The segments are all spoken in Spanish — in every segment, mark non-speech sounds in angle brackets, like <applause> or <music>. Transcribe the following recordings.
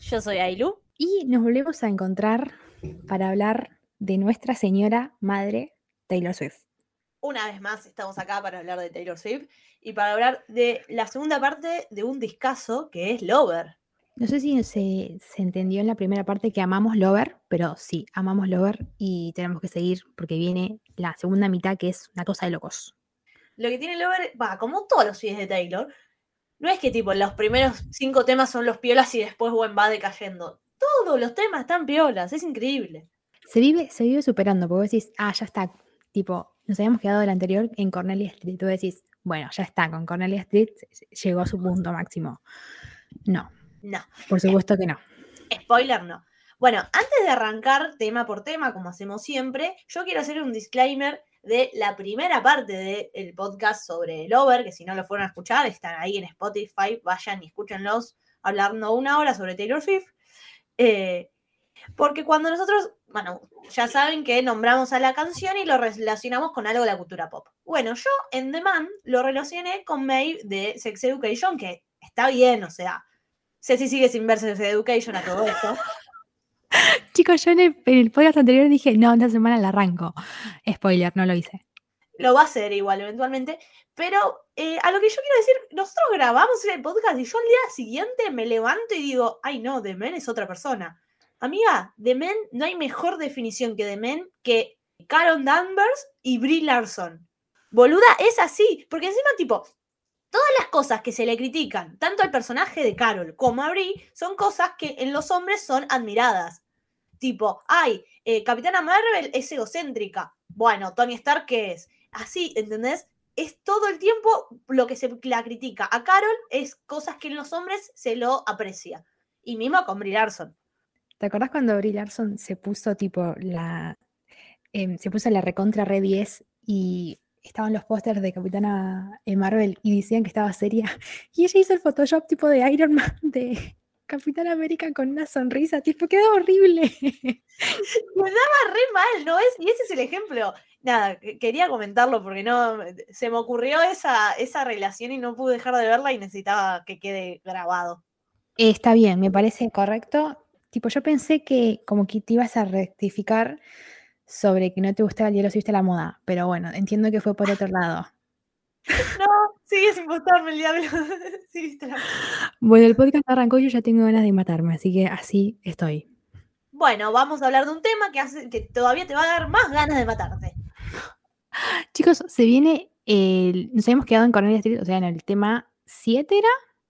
Yo soy Ailu. y nos volvemos a encontrar para hablar de Nuestra Señora Madre Taylor Swift. Una vez más estamos acá para hablar de Taylor Swift y para hablar de la segunda parte de un discazo que es Lover. No sé si se, se entendió en la primera parte que amamos Lover, pero sí, amamos Lover y tenemos que seguir porque viene la segunda mitad que es una cosa de locos. Lo que tiene Lover, va, como todos los videos de Taylor, no es que tipo los primeros cinco temas son los piolas y después bueno, va decayendo. Todos los temas están piolas, es increíble. Se vive, se vive superando, porque vos decís, ah, ya está, tipo, nos habíamos quedado del anterior en Cornelia Street. Tú decís, bueno, ya está, con Cornelia Street llegó a su punto máximo. No, No, por supuesto que no. spoiler no. Bueno, antes de arrancar tema por tema, como hacemos siempre, yo quiero hacer un disclaimer de la primera parte del podcast sobre Lover, que si no lo fueron a escuchar, están ahí en Spotify, vayan y escúchenlos hablando una hora sobre Taylor Swift. Eh, porque cuando nosotros, bueno, ya saben que nombramos a la canción y lo relacionamos con algo de la cultura pop. Bueno, yo en The Man lo relacioné con Maeve de Sex Education, que está bien, o sea, Ceci sigue sin ver Sex Education a todo esto. <laughs> Chicos, yo en el, podcast anterior dije, no, esta semana la arranco. Spoiler, no lo hice. Lo va a hacer igual eventualmente. Pero eh, a lo que yo quiero decir, nosotros grabamos el podcast y yo al día siguiente me levanto y digo, ay no, The Men es otra persona. Amiga, The Men, no hay mejor definición que The Men que Carol Danvers y Brie Larson. Boluda, es así. Porque encima, tipo, todas las cosas que se le critican, tanto al personaje de Carol como a Brie, son cosas que en los hombres son admiradas. Tipo, ay, eh, Capitana Marvel es egocéntrica. Bueno, Tony Stark, ¿qué es? Así, ¿entendés? Es todo el tiempo lo que se la critica. A Carol es cosas que en los hombres se lo aprecia. Y mismo con Brie Larson. ¿Te acordás cuando Brie Larson se puso tipo la. em, se puso la recontra red 10 y estaban los pósters de Capitana eh, Marvel y decían que estaba seria? <laughs> Y ella hizo el Photoshop tipo de Iron Man de Capitana América con una sonrisa, tipo, quedó horrible. <laughs> Me daba re mal, ¿no? Es, y ese es el ejemplo. Nada, que- quería comentarlo porque no se me ocurrió esa, esa relación y no pude dejar de verla y necesitaba que quede grabado. Está bien, me parece correcto. Tipo, yo pensé que como que te ibas a rectificar sobre que no te gustaba el hielo si viste la moda, pero bueno, entiendo que fue por otro lado. <laughs> No, sigue sin gustarme el diablo. <laughs> Sí, Bueno, el podcast arrancó y yo ya tengo ganas de matarme, así que así estoy. Bueno, vamos a hablar de un tema que, hace, que todavía te va a dar más ganas de matarte. <gasps> Chicos, se viene el. Nos habíamos quedado en Cornelia Street, o sea, en el tema 7 era.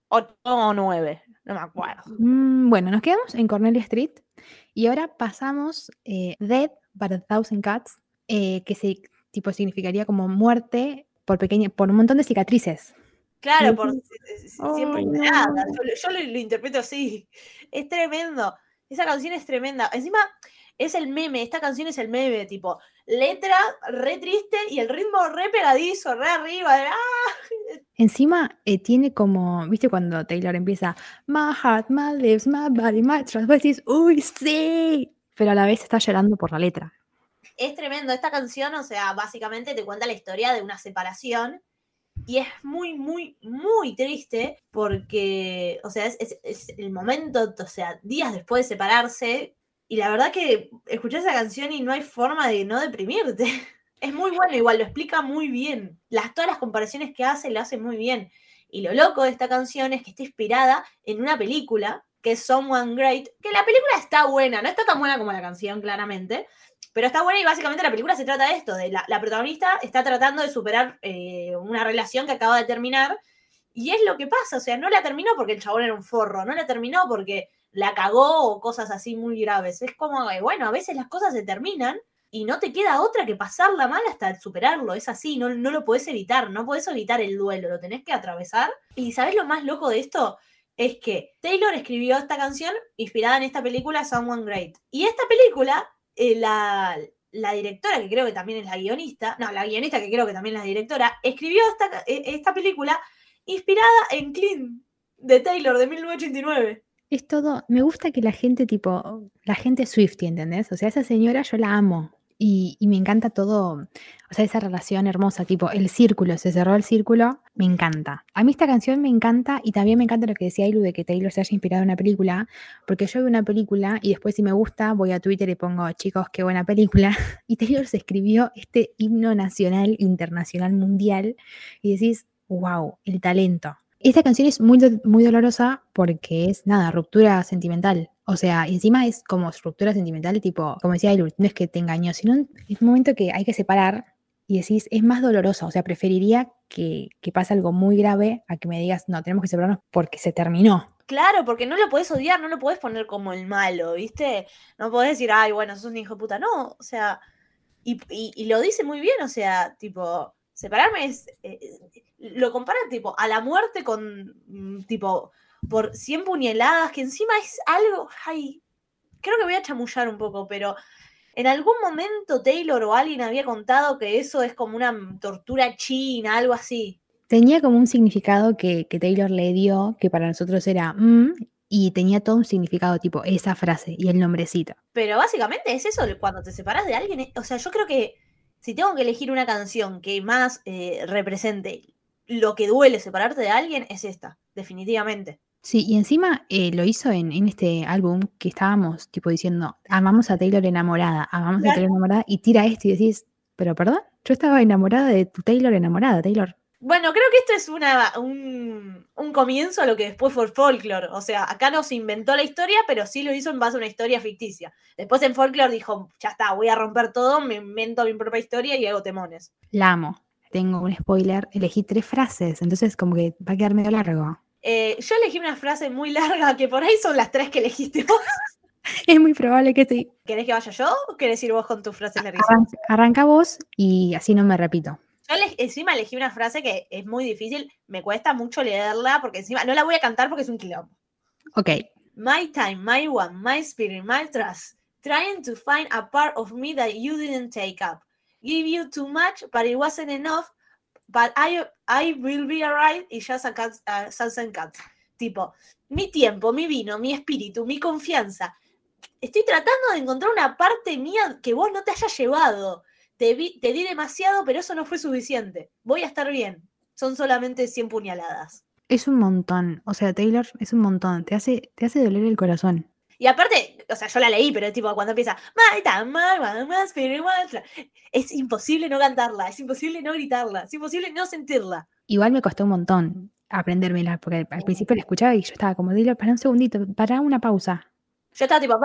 Ocho o nueve, no me acuerdo. Mm, bueno, nos quedamos en Cornelia Street y ahora pasamos eh, Dead by a Thousand Cuts, eh, que se, tipo, significaría como muerte por, pequeña, por un montón de cicatrices. Claro, por si- si- siempre no. nada. Yo, lo- yo lo, lo interpreto así. Es tremendo. Esa canción es tremenda. Encima, es el meme. Esta canción es el meme, tipo, letra re triste y el ritmo re pegadizo, re arriba. de, ¡ah! Encima eh, tiene como, ¿viste cuando Taylor empieza My heart, my lips, my body, my trust? Vos decís, uy, sí. Pero a la vez está llorando por la letra. Es tremendo. Esta canción, o sea, básicamente te cuenta la historia de una separación. Y es muy, muy, muy triste porque, o sea, es, el momento, o sea, días después de separarse. Y la verdad que escuchás esa canción y no hay forma de no deprimirte. <laughs> Es muy bueno, igual lo explica muy bien. Las, todas las comparaciones que hace, lo hace muy bien. Y lo loco de esta canción es que está inspirada en una película que es Someone Great, que la película está buena, no está tan buena como la canción, claramente, pero está buena y básicamente la película se trata de esto, de la, la protagonista está tratando de superar eh, una relación que acaba de terminar y es lo que pasa, o sea, no la terminó porque el chabón era un forro, no la terminó porque la cagó o cosas así muy graves. Es como, bueno, a veces las cosas se terminan y no te queda otra que pasarla mal hasta superarlo. Es así, no, no lo puedes evitar, no puedes evitar el duelo, lo tenés que atravesar. Y ¿sabes lo más loco de esto? Es que Taylor escribió esta canción inspirada en esta película Someone Great. Y esta película, eh, la, directora, que creo que también es la guionista, no, la guionista que creo que también es la directora, escribió esta, eh, esta película inspirada en Clean de Taylor de 1989. Es todo, me gusta que la gente tipo, la gente Swifty, ¿entendés? O sea, esa señora yo la amo y, me encanta todo, o sea, esa relación hermosa, tipo, el círculo, se cerró el círculo, me encanta. A mí esta canción me encanta y también me encanta lo que decía Ilu de que Taylor se haya inspirado en una película, porque yo veo una película y después si me gusta voy a Twitter y pongo, chicos, qué buena película, <laughs> y Taylor se escribió este himno nacional, internacional, mundial, y decís, wow, el talento. Esta canción es muy, muy dolorosa porque es, nada, ruptura sentimental. O sea, encima es como ruptura sentimental, tipo, como decía no es que te engañó, sino es un momento que hay que separar y decís, es más dolorosa. O sea, preferiría que, que pase algo muy grave a que me digas, no, tenemos que separarnos porque se terminó. Claro, porque no lo podés odiar, no lo podés poner como el malo, ¿viste? No podés decir, ay, bueno, sos un hijo de puta. No, o sea, y, lo dice muy bien, o sea, tipo, separarme es. eh, lo compara, tipo, a la muerte con, mm, tipo, por 100 puñaladas, que encima es algo. Ay, creo que voy a chamullar un poco, pero. En algún momento Taylor o alguien había contado que eso es como una tortura china, algo así. Tenía como un significado que, que Taylor le dio, que para nosotros era, "Mm", y tenía todo un significado tipo esa frase y el nombrecito. Pero básicamente es eso, cuando te separas de alguien. O sea, yo creo que si tengo que elegir una canción que más eh, represente lo que duele separarte de alguien, es esta, definitivamente. Sí, y encima eh, lo hizo en, en este álbum que estábamos tipo diciendo, amamos a Taylor enamorada, amamos a. Taylor enamorada, y tira esto y decís, pero perdón, yo estaba enamorada de tu Taylor enamorada, Taylor. Bueno, creo que esto es una, un, un comienzo a lo que después fue folklore. O sea, acá no se inventó la historia, pero sí lo hizo en base a una historia ficticia. Después en folklore dijo, ya está, voy a romper todo, me invento mi propia historia y hago temones. La amo. Tengo un spoiler, elegí tres frases, entonces como que va a quedar medio largo. Eh, yo elegí una frase muy larga que por ahí son las tres que elegiste vos. <laughs> Es muy probable que sí. ¿Querés que vaya yo o querés ir vos con tus frases larguísimas? Arranca, arranca vos y así no me repito. Yo encima elegí una frase que es muy difícil, me cuesta mucho leerla porque encima no la voy a cantar porque es un quilombo. Ok, My time, my one, my spirit, my trust. Trying to find a part of me that you didn't take up. Give you too much, but it wasn't enough. But I, I will be alright. Y just a cat, a sunset cat. Tipo, mi tiempo, mi vino, mi espíritu, mi confianza. Estoy tratando de encontrar una parte mía que vos no te hayas llevado. Te, vi- te di demasiado, pero eso no fue suficiente. Voy a estar bien. Son solamente 100 puñaladas. es un montón. O sea, Taylor es un montón. Te hace, te hace doler el corazón. Y aparte, o sea, yo la leí, pero tipo cuando empieza "My time, my one, my spirit, my trust", es imposible no cantarla, es imposible no gritarla, es imposible no sentirla. Igual me costó un montón aprendérmela, porque al, principio la escuchaba y yo estaba como, Taylor, para un segundito, para una pausa. Yo estaba tipo.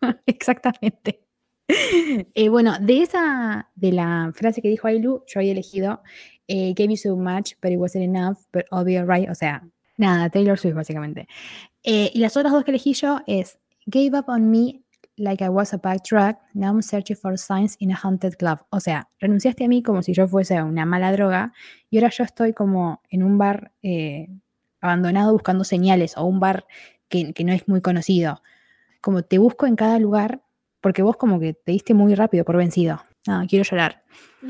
<laughs> Exactamente. Eh, bueno, de esa, de la frase que dijo Ailu, yo había elegido eh, Gave you so much, but it wasn't enough, but I'll be alright. O sea, nada, Taylor Swift, básicamente. Eh, y las otras dos que elegí yo es Gave up on me like I was a backtrack, now I'm searching for signs in a haunted club. O sea, renunciaste a mí como si yo fuese una mala droga y ahora yo estoy como en un bar eh, abandonado buscando señales o un bar que, que no es muy conocido. Como te busco en cada lugar porque vos como que te diste muy rápido por vencido. No, quiero llorar.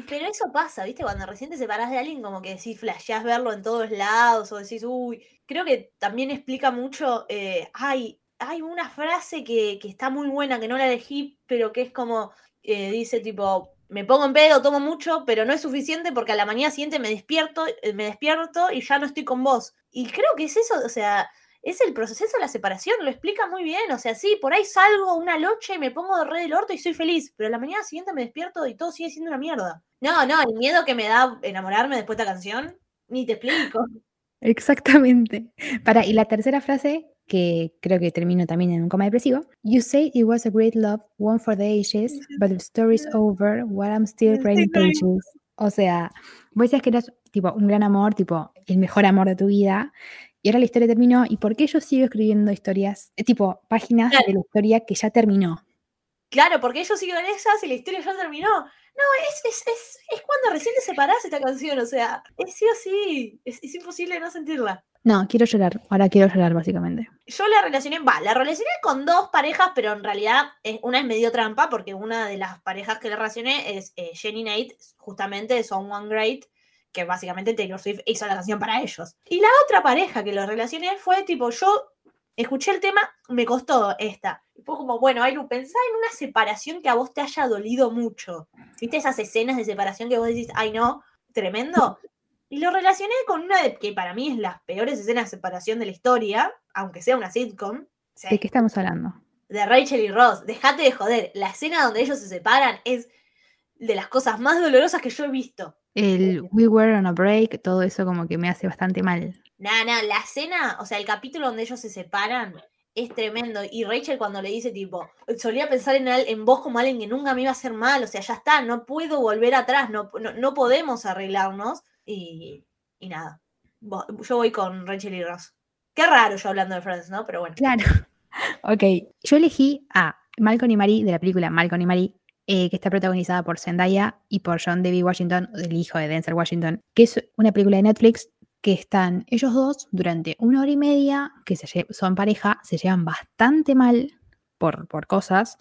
Pero eso pasa, ¿viste? Cuando recién te separás de alguien, como que decís, flasheás verlo en todos lados, o decís, uy. Creo que también explica mucho. eh, ay, hay una frase que, que está muy buena, que no la elegí, pero que es como. eh, dice tipo. Me pongo en pedo, tomo mucho, pero no es suficiente porque a la mañana siguiente me despierto, eh, me despierto y ya no estoy con vos. Y creo que es eso, o sea, es el proceso de la separación, lo explica muy bien. O sea, sí, por ahí salgo una noche y me pongo de re del orto y soy feliz, pero la mañana siguiente me despierto y todo sigue siendo una mierda. No, no, el miedo que me da enamorarme después de esta canción, ni te explico. Exactamente. <laughs> Para, y la tercera frase, que creo que termino también en un coma depresivo. You say it was a great love, one for the ages, but the story's over, while I'm still writing pages. O sea, vos decías que eras tipo un gran amor, tipo el mejor amor de tu vida, y ahora la historia terminó, ¿y por qué yo sigo escribiendo historias, eh, tipo páginas Claro. de la historia que ya terminó? Claro, porque ellos siguen esas y la historia ya terminó. No, es, es, es, es cuando recién te separás esta canción, o sea, es sí o sí, es, es imposible no sentirla. No, quiero llorar, ahora quiero llorar básicamente. Yo la relacioné, va, la relacioné con dos parejas, pero en realidad es, una es medio trampa, porque una de las parejas que le relacioné es eh, Jenny Nate, justamente de Someone Great, que básicamente Taylor Swift hizo la canción para ellos. Y la otra pareja que lo relacioné fue tipo, yo escuché el tema, me costó esta. Y fue como, bueno, Ailu, pensá en una separación que a vos te haya dolido mucho. ¿Viste esas escenas de separación que vos decís, ay no, tremendo? Y lo relacioné con una de que para mí es las peores escenas de separación de la historia, aunque sea una sitcom. ¿De qué estamos hablando? de Rachel y Ross. Dejate de joder. La escena donde ellos se separan es de las cosas más dolorosas que yo he visto. El We Were on a Break, todo eso como que me hace bastante mal. Nada, nada, la escena, o sea, el capítulo donde ellos se separan es tremendo. Y Rachel cuando le dice tipo, solía pensar en, al- en vos como alguien que nunca me iba a hacer mal, o sea, ya está, no puedo volver atrás, no, no, no podemos arreglarnos. Y, y nada, yo voy con Rachel y Ross. Qué raro yo hablando de Friends, ¿no? Pero bueno. Claro. <laughs> Ok, yo elegí a Malcolm y Marie de la película Malcolm y Marie, eh, que está protagonizada por Zendaya y por John David Washington, el hijo de Denzel Washington, que es una película de Netflix que están ellos dos durante una hora y media, que son pareja, se llevan bastante mal por, por cosas.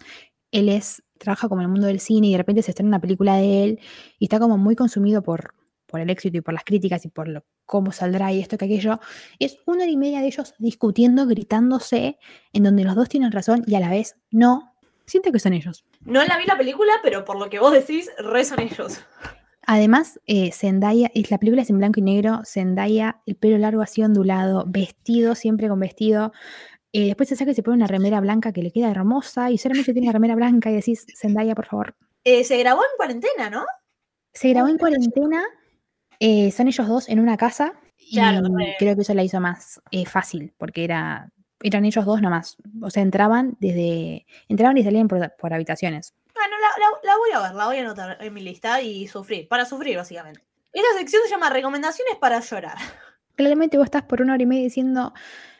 Él es, trabaja como en el mundo del cine y de repente se estrena una película de él y está como muy consumido por, por el éxito y por las críticas y por lo- cómo saldrá y esto que aquello. Es una hora y media de ellos discutiendo, gritándose, en donde los dos tienen razón y a la vez no. Siento que son ellos. No la vi la película, pero por lo que vos decís, re son ellos. Además, eh, Zendaya, es- la película es en blanco y negro, Zendaya, el pelo largo así ondulado, vestido, siempre con vestido. eh, después se saca y se pone una remera blanca que le queda hermosa y solamente tiene la remera blanca y decís, Zendaya, por favor. Eh, se grabó en cuarentena, ¿no? Se grabó en cuarentena, eh, son ellos dos en una casa y Claro, re. creo que eso la hizo más fácil porque era, eran ellos dos nomás. O sea, entraban desde, entraban y salían por, por habitaciones. La, voy a ver, la voy a anotar en mi lista y sufrir, para sufrir básicamente. Esta sección se llama Recomendaciones para llorar. <laughs> Claramente vos estás por una hora y media diciendo,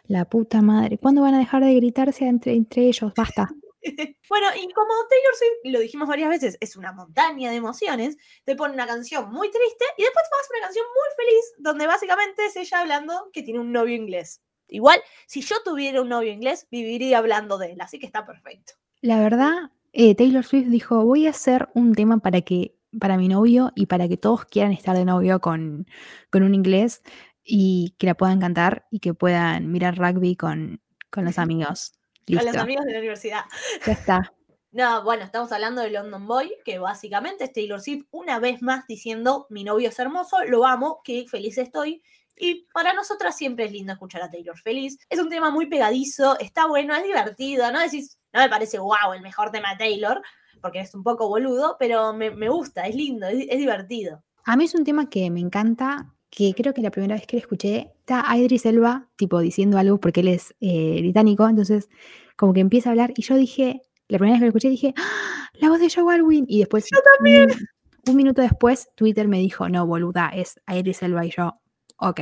la puta madre, ¿cuándo van a dejar de gritarse entre, entre ellos? Basta. <laughs> bueno, y como Taylor Swift, lo dijimos varias veces, es una montaña de emociones, te pone una canción muy triste y después te una canción muy feliz, donde básicamente es ella hablando que tiene un novio inglés. Igual, si yo tuviera un novio inglés, viviría hablando de él, así que está perfecto. La verdad, eh, Taylor Swift dijo, voy a hacer un tema para que para mi novio y para que todos quieran estar de novio con, con un inglés y que la puedan cantar y que puedan mirar rugby con, con los amigos. Listo, Con los amigos de la universidad. ya está. <laughs> No, bueno, estamos hablando de London Boy, que básicamente es Taylor Swift una vez más diciendo, mi novio es hermoso, lo amo, qué feliz estoy. Y para nosotras siempre es lindo escuchar a Taylor feliz. Es un tema muy pegadizo, está bueno, es divertido, no decís, no me parece wow el mejor tema de Taylor, porque es un poco boludo, pero me, me gusta, es lindo, es, es divertido. A mí es un tema que me encanta, que creo que la primera vez que lo escuché está Idris Elba, tipo diciendo algo porque él es eh, británico, entonces como que empieza a hablar y yo dije, la primera vez que lo escuché dije, ¡Ah! la voz de Joe Alwyn y después un, un minuto después Twitter me dijo, no boluda, es Idris Elba y yo, ok.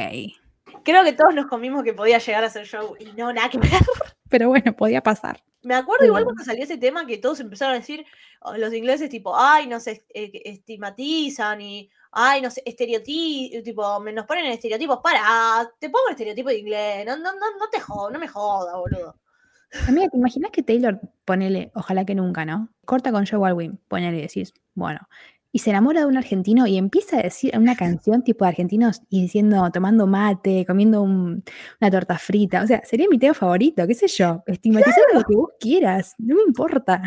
Creo que todos nos comimos que podía llegar a ser show y no, nada que ver. Pero bueno, podía pasar. Me acuerdo igual cuando salió ese tema que todos empezaron a decir, oh, los ingleses tipo, ay, nos eh, estigmatizan y, ay, nos estereotipos, tipo, nos ponen en estereotipos. Para, te pongo el estereotipo de inglés, no, no, no, no te jodas, no me joda, boludo. Amiga, ¿te imaginas que Taylor, ponele, ojalá que nunca, ¿no? Corta con Joe Alwyn, ponele y decís, bueno, y se enamora de un argentino y empieza a decir una canción tipo de argentinos y diciendo, tomando mate, comiendo un- una torta frita. O sea, sería mi tema favorito, qué sé yo. Estigmatizar lo que vos quieras, no me importa.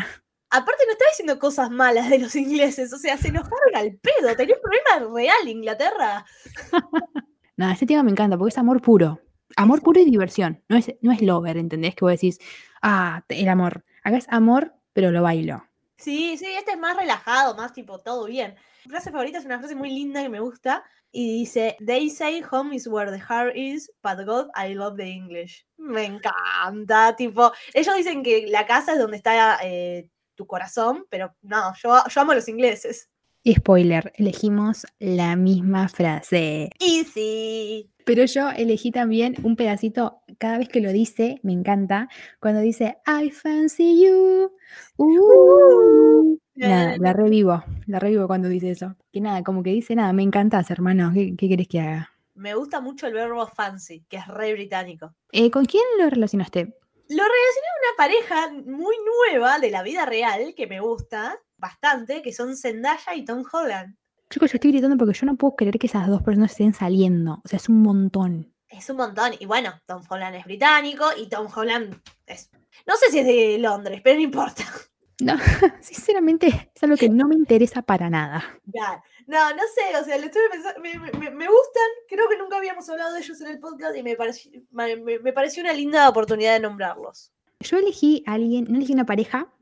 Aparte no está diciendo cosas malas de los ingleses, o sea, se enojaron al pedo, tenía un problema real Inglaterra. <laughs> Nada, este tema me encanta porque es amor puro. Amor puro y diversión. No es, no es lover, ¿entendés? Que vos decís, ah, el amor. Acá es amor, pero lo bailo. Sí, sí, este es más relajado, más tipo todo bien. Mi frase favorita es una frase muy linda que me gusta y dice, They say home is where the heart is, but God, I love the English. Me encanta, tipo, ellos dicen que la casa es donde está eh, tu corazón, pero no, yo, yo amo los ingleses. Spoiler, elegimos la misma frase. Easy. Pero yo elegí también un pedacito, cada vez que lo dice, me encanta, cuando dice, I fancy you. Uh. Nada, la revivo, la revivo cuando dice eso. Que nada, como que dice, nada, me encantas, hermano, ¿qué, qué querés que haga? Me gusta mucho el verbo fancy, que es re británico. Eh, ¿Con quién lo relacionaste? Lo relacioné a una pareja muy nueva de la vida real que me gusta bastante, que son Zendaya y Tom Holland. Chicos, yo estoy gritando porque yo no puedo creer que esas dos personas estén saliendo. O sea, es un montón. Es un montón. Y bueno, Tom Holland es británico y Tom Holland es. No sé si es de Londres, pero no importa. <laughs> No, <laughs> sinceramente es algo que no me interesa para nada. Ya. No, no sé, o sea, le estuve pensando, me, me- me gustan, creo que nunca habíamos hablado de ellos en el podcast y me pareció, me, pareció una linda oportunidad de nombrarlos. Yo elegí a alguien, no elegí una pareja,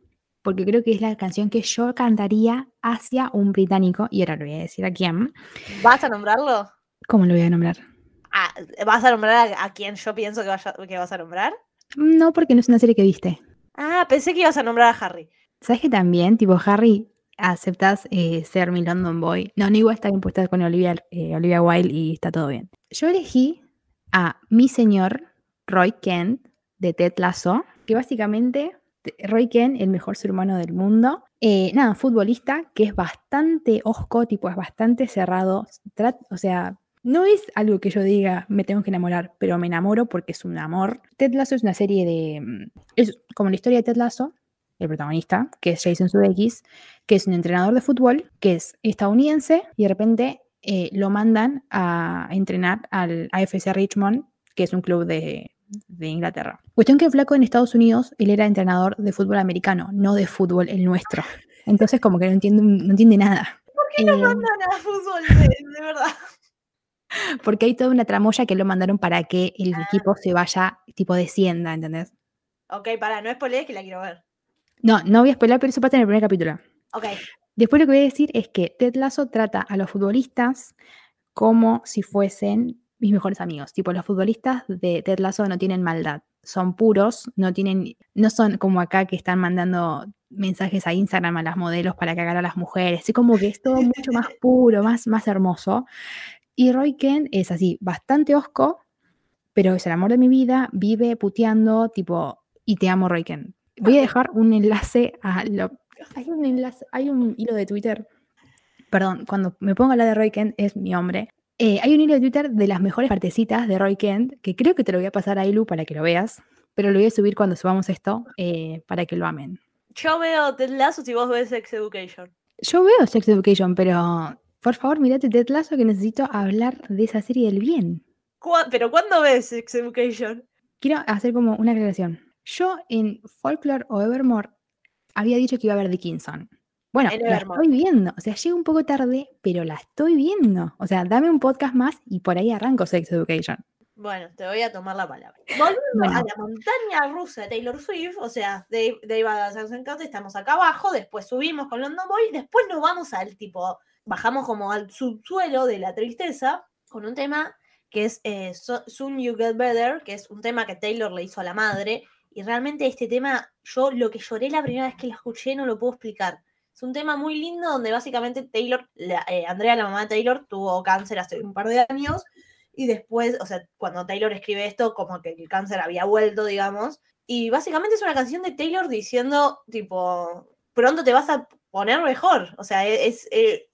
porque creo que es la canción que yo cantaría hacia un británico, y ahora lo voy a decir a quién. ¿Vas a nombrarlo? ¿Cómo lo voy a nombrar? Ah, ¿Vas a nombrar a, a quien yo pienso que, vaya- que vas a nombrar? No, porque no es una serie que viste. Ah, pensé que ibas a nombrar a Harry. ¿Sabes que también, tipo, Harry, aceptas eh, ser mi London Boy? No, no igual está bien puesta con Olivia, eh, Olivia Wilde y está todo bien. Yo elegí a mi señor Roy Kent de Ted Lasso, que básicamente te- Roy Kent, el mejor ser humano del mundo, eh, nada, futbolista que es bastante osco, tipo, es bastante cerrado, o sea, no es algo que yo diga me tengo que enamorar, pero me enamoro porque es un amor. Ted Lasso es una serie de, mm, es como la historia de Ted Lasso, el protagonista, que es Jason Sudeikis, que es un entrenador de fútbol, que es estadounidense, y de repente eh, lo mandan a entrenar al AFC Richmond, que es un club de, de Inglaterra. Cuestión que el flaco en Estados Unidos, él era entrenador de fútbol americano, no de fútbol el nuestro. Entonces como que no entiende, no entiende nada. ¿Por qué no mandan a fútbol de, de verdad? <laughs> Porque hay toda una tramoya que lo mandaron para que el equipo se vaya, tipo descienda, ¿entendés? Ok, para, no es que la quiero ver. No, no voy a spoiler, pero eso pasa en el primer capítulo. Ok. Después lo que voy a decir es que Ted Lasso trata a los futbolistas como si fuesen mis mejores amigos. Tipo, los futbolistas de Ted Lasso no tienen maldad, son puros, no tienen, no son como acá que están mandando mensajes a Instagram a las modelos para cagar a las mujeres. Es como que es todo mucho más <laughs> puro, más, más hermoso. Y Roy Kent es así, bastante osco, pero es el amor de mi vida, vive puteando, tipo, y te amo, Roy Kent. Voy a dejar un enlace a lo, hay un enlace, hay un hilo de Twitter. Perdón, cuando me pongo a hablar de Roy Kent es mi hombre. Eh, hay un hilo de Twitter de las mejores partecitas de Roy Kent, que creo que te lo voy a pasar a Ilu para que lo veas, pero lo voy a subir cuando subamos esto eh, para que lo amen. Yo veo Ted Lasso si vos ves Sex Education. Yo veo Sex Education, pero por favor, mirate Ted Lasso que necesito hablar de esa serie del bien. ¿Cuá- ¿Pero cuándo ves Sex Education? Quiero hacer como una aclaración. Yo en Folklore o Evermore había dicho que iba a ver Dickinson. Bueno, En la estoy viendo. O sea, llega un poco tarde, pero la estoy viendo. O sea, dame un podcast más y por ahí arranco Sex Education. Bueno, te voy a tomar la palabra. Volviendo Bueno. a la montaña rusa de Taylor Swift, o sea, de Adams and Cat, estamos acá abajo, después subimos con London Boy, después nos vamos al tipo, bajamos como al subsuelo de la tristeza con un tema que es eh, So- Soon You Get Better, que es un tema que Taylor le hizo a la madre, y realmente este tema, yo lo que lloré la primera vez que lo escuché no lo puedo explicar. Es un tema muy lindo donde básicamente Taylor, la- eh, Andrea, la mamá de Taylor, tuvo cáncer hace un par de años y después, o sea, cuando Taylor escribe esto, como que el cáncer había vuelto, digamos. Y básicamente es una canción de Taylor diciendo, tipo, pronto te vas a poner mejor. O sea, e-, es... eh,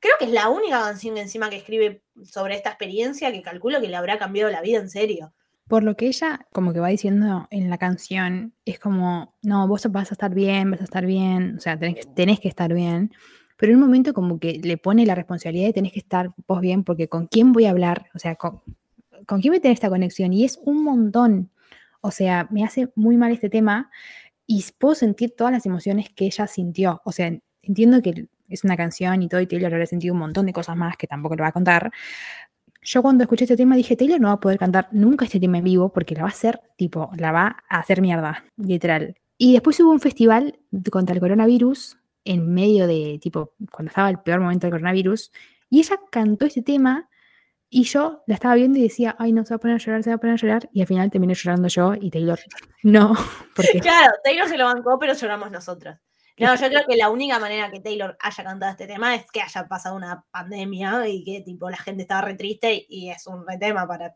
creo que es la única canción encima que escribe sobre esta experiencia que calculo que le habrá cambiado la vida en serio. Por lo que ella como que va diciendo en la canción, es como, no, vos vas a estar bien, vas a estar bien, o sea, tenés, que- estar bien. Pero en un momento como que le pone la responsabilidad de tenés que estar vos bien, porque con quién voy a hablar, o sea, con, con quién voy a tener esta conexión. Y es un montón. O sea, me hace muy mal este tema y puedo sentir todas las emociones que ella sintió. O sea, entiendo que es una canción y todo, y Taylor habrá sentido un montón de cosas más que tampoco le va a contar. Yo cuando escuché este tema dije, Taylor no va a poder cantar nunca este tema en vivo porque la va a hacer, tipo, la va a hacer mierda, literal. Y después hubo un festival contra el coronavirus en medio de, tipo, cuando estaba el peor momento del coronavirus, y ella cantó este tema y yo la estaba viendo y decía, ay, no, se va a poner a llorar, se va a poner a llorar, y al final terminé llorando yo y Taylor, <laughs> no, porque <laughs> Claro, Taylor se lo bancó, pero lloramos nosotras. No, yo creo que la única manera que Taylor haya cantado este tema es que haya pasado una pandemia y que tipo la gente estaba re triste y es un re tema para.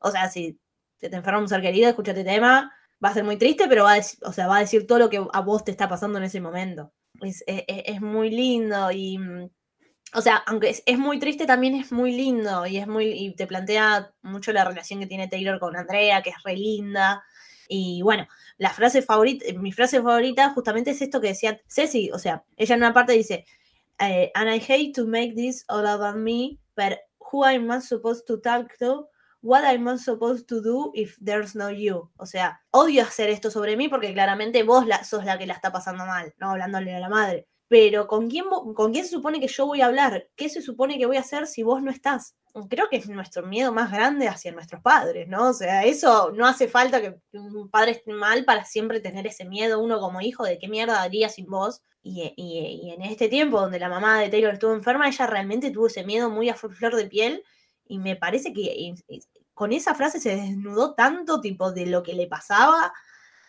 O sea, si se te enferma un ser querido, escucha este tema, va a ser muy triste, pero va a decir, o sea, va a decir todo lo que a vos te está pasando en ese momento. Es, es- es- es muy lindo y. O sea, aunque es, es muy triste, también es muy lindo y es muy. y te plantea mucho la relación que tiene Taylor con Andrea, que es re linda. Y bueno, la frase favorita, mi frase favorita justamente es esto que decía Ceci, o sea, ella en una parte dice, eh, and I hate to make this all about me, but who am I supposed to talk to? What am I supposed to do if there's no you? O sea, odio hacer esto sobre mí porque claramente vos sos la que la está pasando mal, no hablándole a la madre. Pero ¿con quién, ¿con quién se supone que yo voy a hablar? ¿Qué se supone que voy a hacer si vos no estás? Creo que es nuestro miedo más grande hacia nuestros padres, ¿no? O sea, eso no hace falta que un padre esté mal para siempre tener ese miedo uno como hijo de qué mierda haría sin vos. Y, y- y en este tiempo donde la mamá de Taylor estuvo enferma, ella realmente tuvo ese miedo muy a flor de piel y me parece que con esa frase se desnudó tanto tipo de lo que le pasaba,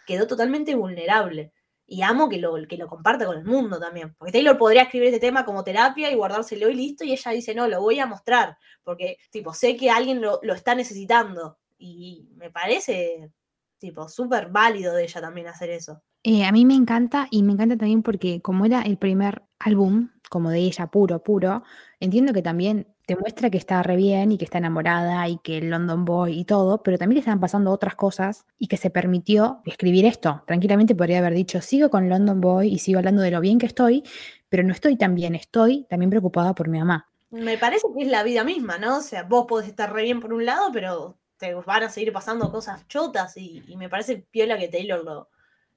quedó totalmente vulnerable. Y amo que lo, que lo comparta con el mundo también. Porque Taylor podría escribir este tema como terapia y guardárselo y listo. Y ella dice, no, lo voy a mostrar. Porque, tipo, sé que alguien lo, lo está necesitando. Y me parece, tipo, súper válido de ella también hacer eso. Eh, a mí me encanta y me encanta también porque como era el primer álbum, como de ella, puro, puro, entiendo que también te muestra que está re bien y que está enamorada y que el London Boy y todo, pero también le estaban pasando otras cosas y que se permitió escribir esto. Tranquilamente podría haber dicho, sigo con London Boy y sigo hablando de lo bien que estoy, pero no estoy tan bien, estoy también preocupada por mi mamá. Me parece que es la vida misma, ¿no? O sea, vos podés estar re bien por un lado, pero te van a seguir pasando cosas chotas y, me parece piola que Taylor lo,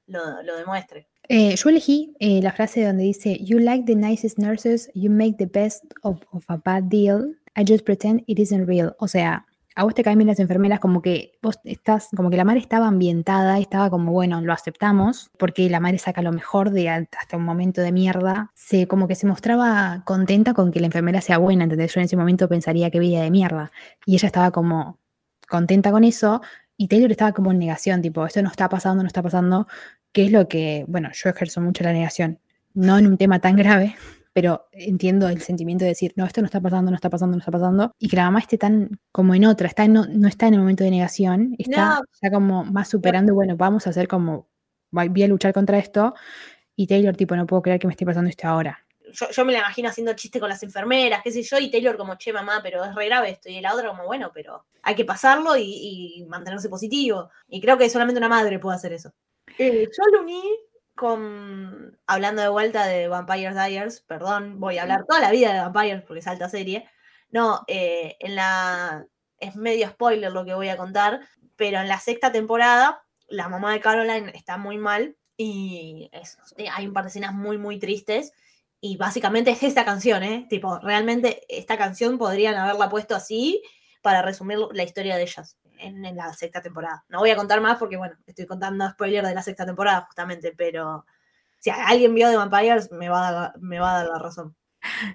lo, lo demuestre. Eh, yo elegí eh, la frase donde dice, You like the nicest nurses, you make the best of, of a bad deal, I just pretend it isn't real. O sea, a vos te caen bien las enfermeras como que vos estás, como que la madre estaba ambientada, estaba como, bueno, lo aceptamos, porque la madre saca lo mejor de hasta un momento de mierda. Se, como que se mostraba contenta con que la enfermera sea buena, ¿entendés? Yo en ese momento pensaría que vida de mierda. Y ella estaba como contenta con eso, y Taylor estaba como en negación, tipo, esto no está pasando, no está pasando, que es lo que, bueno, yo ejerzo mucho la negación, no en un tema tan grave, pero entiendo el sentimiento de decir, no, esto no está pasando, no está pasando, no está pasando, y que la mamá esté tan como en otra, está en- no, no está en el momento de negación, está No. ya como más superando, bueno, vamos a hacer como, voy a luchar contra esto, y Taylor tipo, no puedo creer que me esté pasando esto ahora. Yo, yo me la imagino haciendo chiste con las enfermeras, qué sé yo, y Taylor como, che, mamá, pero es re grave esto. Y la otra como, bueno, pero hay que pasarlo y, y mantenerse positivo. Y creo que solamente una madre puede hacer eso. Eh, yo lo uní con, hablando de vuelta de Vampire Diaries, perdón, voy a hablar toda la vida de Vampires porque es alta serie. No, eh, en la, es medio spoiler lo que voy a contar, pero en la sexta temporada, la mamá de Caroline está muy mal y es- eh, hay un par de escenas muy, muy tristes. Y básicamente es esta canción, ¿eh? Tipo, realmente esta canción podrían haberla puesto así para resumir la historia de ellas en, en la sexta temporada. No voy a contar más porque, bueno, estoy contando spoiler de la sexta temporada justamente, pero si alguien vio The Vampires me va a dar, me va a dar la razón.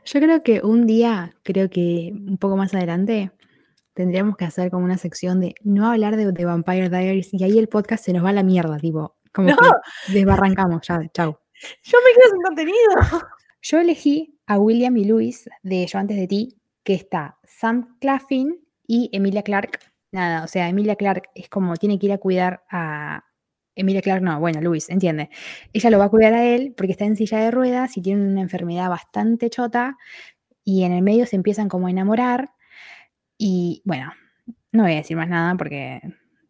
Yo creo que un día, creo que un poco más adelante, tendríamos que hacer como una sección de no hablar de, de Vampire Diaries y ahí el podcast se nos va a la mierda, tipo, como No. que desbarrancamos, ya, chau. Yo me quedo sin contenido. Yo elegí a William y Luis de Yo antes de ti, que está Sam Claflin y Emilia Clark. Nada, o sea, Emilia Clark es como tiene que ir a cuidar a Emilia Clark, no, bueno, Luis, entiende. Ella lo va a cuidar a él porque está en silla de ruedas y tiene una enfermedad bastante chota y en el medio se empiezan como a enamorar y bueno, no voy a decir más nada porque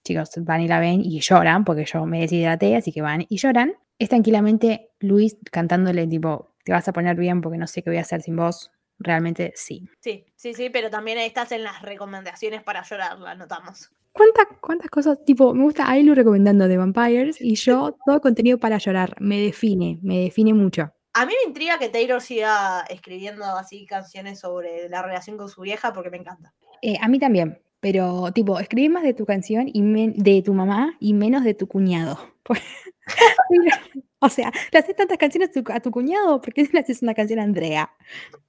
chicos van y la ven y lloran porque yo me deshidraté, así que van y lloran. Es tranquilamente Luis cantándole tipo, te vas a poner bien porque no sé qué voy a hacer sin vos. Realmente sí. Sí, sí, sí, pero también estás en las recomendaciones para llorar, la notamos. ¿Cuántas, ¿Cuántas cosas? Tipo, me gusta Ailu recomendando The Vampires y yo <laughs> todo contenido para llorar. Me define, me define mucho. A mí me intriga que Taylor siga escribiendo así canciones sobre la relación con su vieja porque me encanta. Eh, a mí también, pero tipo, escribí más de tu canción y men- de tu mamá y menos de tu cuñado. <laughs> <laughs> o sea, le haces tantas canciones a tu, a tu cuñado, ¿por qué <laughs> le haces una canción a Andrea?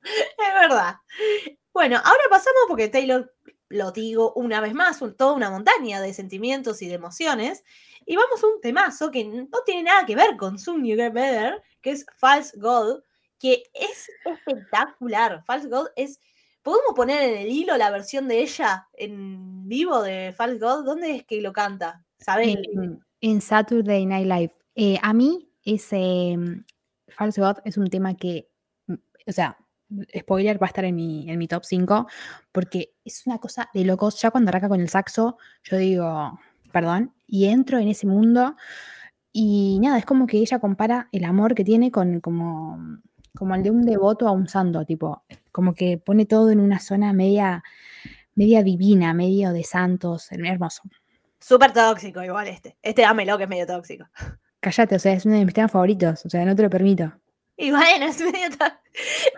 Es verdad. Bueno, ahora pasamos porque Taylor lo digo una vez más, un- toda una montaña de sentimientos y de emociones. Y vamos a un temazo que no tiene nada que ver con Soon You Get Better, que es False God, que es espectacular. False God es. ¿Podemos poner en el hilo la versión de ella en vivo de False God? ¿Dónde es que lo canta? ¿Sabes? En, en Saturday Night Live. Eh, a mí, ese mm, False God es un tema que, mm, o sea, spoiler va a estar en mi, en mi top 5, porque es una cosa de locos. Ya cuando arranca con el saxo, yo digo, perdón, y entro en ese mundo. Y nada, es como que ella compara el amor que tiene con como, como el de un devoto a un santo, tipo, como que pone todo en una zona media, media divina, medio de santos, hermoso. Súper tóxico, igual este. Este dámelo que es medio tóxico. Cállate, o sea, es uno de mis temas favoritos, o sea, no te lo permito. Y bueno, <laughs> es medio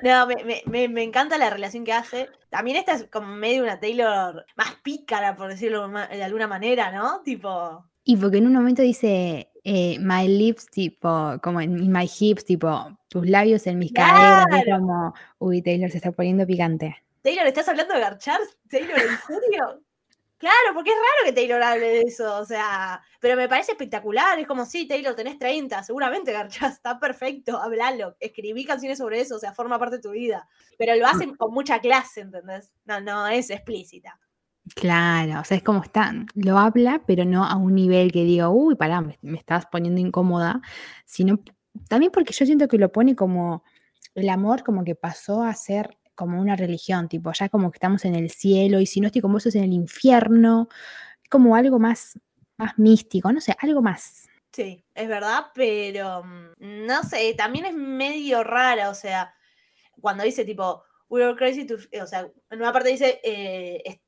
No, me, me- me- me encanta la relación que hace. También esta es como medio una Taylor más pícara, por decirlo de alguna manera, ¿no? Tipo. Y porque en un momento dice, eh, my lips, tipo, como en my hips, tipo, tus labios en mis caderas, es Claro. como, uy, Taylor se está poniendo picante. Taylor, ¿estás hablando de garchar? Taylor, ¿en serio? Claro, porque es raro que Taylor hable de eso, o sea, pero me parece espectacular, es como, sí, Taylor, tenés 30, seguramente garchás, está perfecto, hablalo, escribí canciones sobre eso, o sea, forma parte de tu vida, pero lo hacen con mucha clase, ¿entendés? No, no es explícita. Claro, o sea, es como está, lo habla, pero no a un nivel que diga, uy, pará, me, me estás poniendo incómoda, sino también porque yo siento que lo pone como el amor como que pasó a ser como una religión, tipo, ya como que estamos en el cielo y si no estoy con vos es en el infierno, como algo más, más místico, no sé, algo más. Sí, es verdad, pero mm, no sé, también es medio rara, o sea, cuando dice tipo, we were crazy to, o sea, en una parte dice, eh,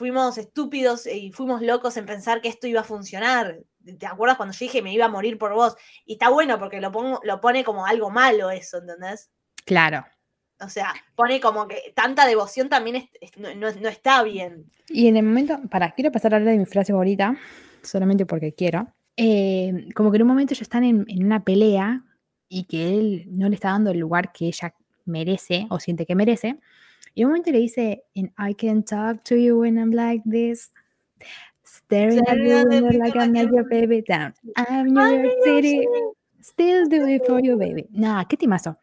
fuimos estúpidos y fuimos locos en pensar que esto iba a funcionar. ¿Te acuerdas cuando yo dije me iba a morir por vos? Y está bueno porque lo, pongo, lo pone como algo malo eso, ¿entendés? Claro. O sea, pone como que tanta devoción también es- es- no, no- no está bien. Y en el momento, para, quiero pasar a hablar de mi frase favorita, solamente porque quiero. Eh, como que en un momento ellos están en, en una pelea y que él no le está dando el lugar que ella merece o siente que merece. Y en un momento le dice, "And I can talk to you when I'm like this. Staring at you window like I'm like not your baby down. I'm New I'm York New York City. Still do it for you, baby. Nah, qué timazo.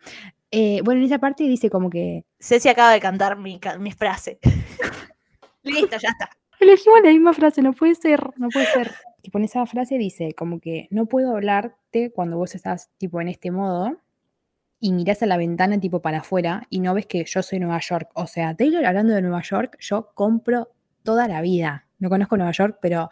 Eh, bueno, en esa parte dice como que Ceci acaba de cantar mi, mi frase. <laughs> Listo, ya está. <laughs> Elegimos la misma frase, no puede ser, no puede ser. Tipo, en esa frase dice como que no puedo hablarte cuando vos estás tipo en este modo y mirás a la ventana tipo para afuera y no ves que yo soy Nueva York. O sea, Taylor hablando de Nueva York, yo compro toda la vida. No conozco Nueva York, pero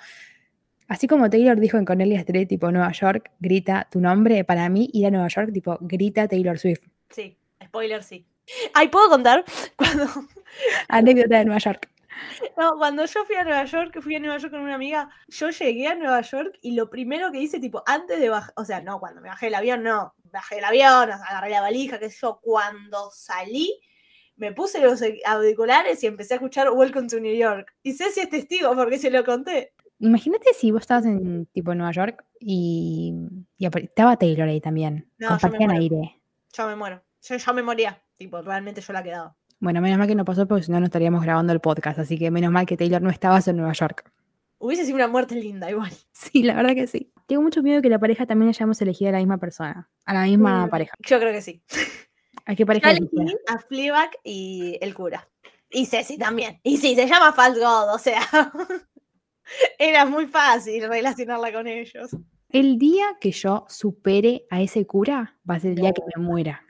así como Taylor dijo en Cornelia Street, tipo Nueva York, grita tu nombre, para mí ir a Nueva York, tipo grita Taylor Swift. Sí, spoiler sí. Ay, ¿puedo contar? <laughs> Cuando, <laughs> Anécdota de Nueva York. <laughs> no, cuando yo fui a Nueva York, fui a Nueva York con una amiga, yo llegué a Nueva York y lo primero que hice, tipo, antes de bajar, o sea, no, cuando me bajé del avión, no, bajé del avión, agarré la valija, qué sé yo, cuando salí, me puse los auriculares y empecé a escuchar Welcome to New York. Y Ceci es testigo porque se lo conté. Imagínate si vos estabas en tipo Nueva York y, y estaba Taylor ahí también. No, yo me Compartían muero. aire. Yo me muero. Yo ya me moría. Tipo, realmente yo la quedaba. Bueno, menos mal que no pasó porque si no, no estaríamos grabando el podcast. Así que menos mal que Taylor no estabas en Nueva York. Hubiese sido una muerte linda, igual. <laughs> Sí, la verdad que sí. Tengo mucho miedo que la pareja también hayamos elegido a la misma persona, a la misma Mm, pareja. Yo creo que sí. ¿A qué pareja a Fleabag y el cura. Y Ceci también. Y sí, se llama False God, o sea. <laughs> Era muy fácil relacionarla con ellos. El día que yo supere a ese cura va a ser el día que me muera.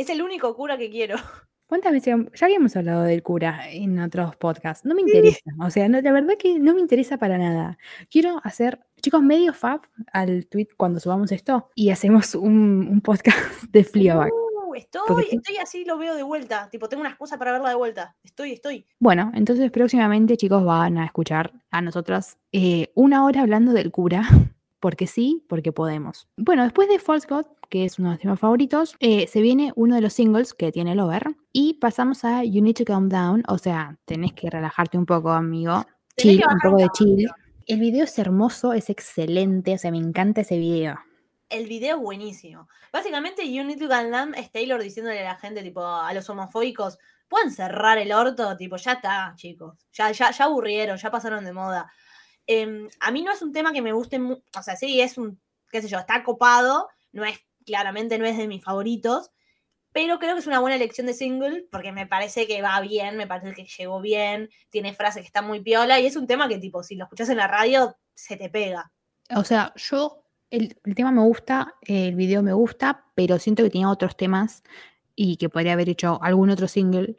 Es el único cura que quiero. <laughs> ¿Cuántas veces? Ya habíamos hablado del cura en otros podcasts. No me interesa. O sea, no, la verdad que no me interesa para nada. Quiero hacer, chicos, medio fab al tweet cuando subamos esto y hacemos un, un podcast de Fleabag. Uh, estoy, Porque estoy así, lo veo de vuelta. Tipo, tengo una excusa para verla de vuelta. Estoy, estoy. Bueno, entonces próximamente, chicos, van a escuchar a nosotras eh, una hora hablando del cura. <laughs> porque sí, porque podemos. Bueno, después de False God, que es uno de mis temas favoritos, eh, se viene uno de los singles que tiene el over y pasamos a You Need to Calm Down, o sea, tenés que relajarte un poco, amigo. Chill, un poco de chill. El video es hermoso, es excelente, o sea, me encanta ese video. El video es buenísimo. Básicamente, You Need to Calm Down es Taylor diciéndole a la gente, tipo, a los homofóbicos, pueden cerrar el orto, tipo, ya está, chicos. Ya, ya, ya aburrieron, ya pasaron de moda. Em, a mí no es un tema que me guste o sea, sí, es un, qué sé yo, está copado, no es, claramente no es de mis favoritos, pero creo que es una buena elección de single porque me parece que va bien, me parece que llegó bien, tiene frases que están muy piola y es un tema que tipo, si lo escuchas en la radio, se te pega. O sea, yo, el, el tema me gusta, el video me gusta, pero siento que tenía otros temas y que podría haber hecho algún otro single,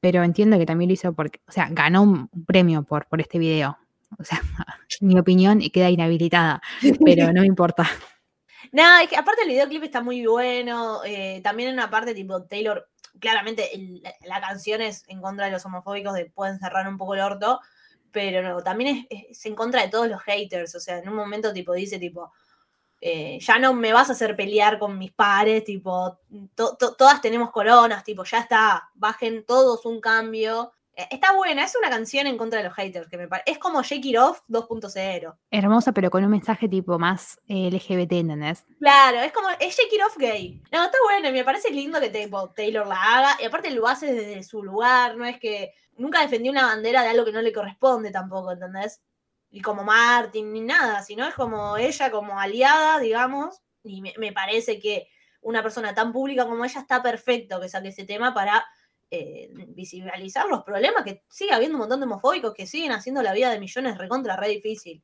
pero entiendo que también lo hizo porque, o sea, ganó un premio por, por este video. O sea, <laughs> mi opinión queda inhabilitada, pero <laughs> no me importa. Nada, es que aparte el videoclip está muy bueno. eh, también en una parte tipo Taylor, claramente el- la, canción es en contra de los homofóbicos de pueden cerrar un poco el orto, pero no, también es, es en contra de todos los haters. O sea, en un momento tipo dice tipo, eh, ya no me vas a hacer pelear con mis pares, tipo, to- to- todas tenemos coronas, tipo, ya está, bajen todos un cambio. Eh, Está buena, es una canción en contra de los haters, que me parece. Es como Shake It Off 2.0. Hermosa, pero con un mensaje tipo más eh, LGBT, ¿entendés? Claro, es como, es Shake It Off gay. No, está bueno, y me parece lindo que tipo, Taylor la haga, y aparte lo hace desde su lugar, no es que nunca defendió una bandera de algo que no le corresponde tampoco, ¿entendés? Y como Martin, ni nada, sino es como ella como aliada, digamos, y me, me parece que una persona tan pública como ella está perfecto que saque ese tema para eh, visibilizar los problemas, que sigue habiendo un montón de homofóbicos que siguen haciendo la vida de millones recontra re difícil.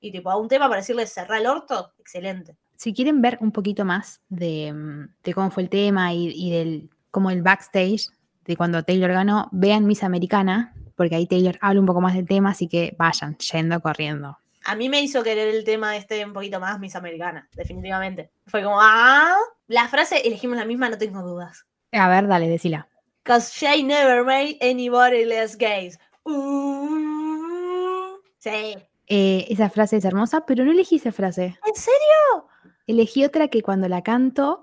Y tipo, a un tema para decirle cerrar el orto, excelente. Si quieren ver un poquito más de, mm, de cómo fue el tema y, y del como el backstage de cuando Taylor ganó, vean Miss Americana, porque ahí Taylor habla un poco más del tema, así que vayan yendo corriendo. A mí me hizo querer el tema este un poquito más Miss Americana, definitivamente. Fue como, ah, la frase elegimos la misma, no tengo dudas. A ver, dale, decila. Cause she never made anybody less gays. Uh, sí. Eh, esa frase es hermosa, pero no elegí esa frase. ¿En serio? Elegí otra que cuando la canto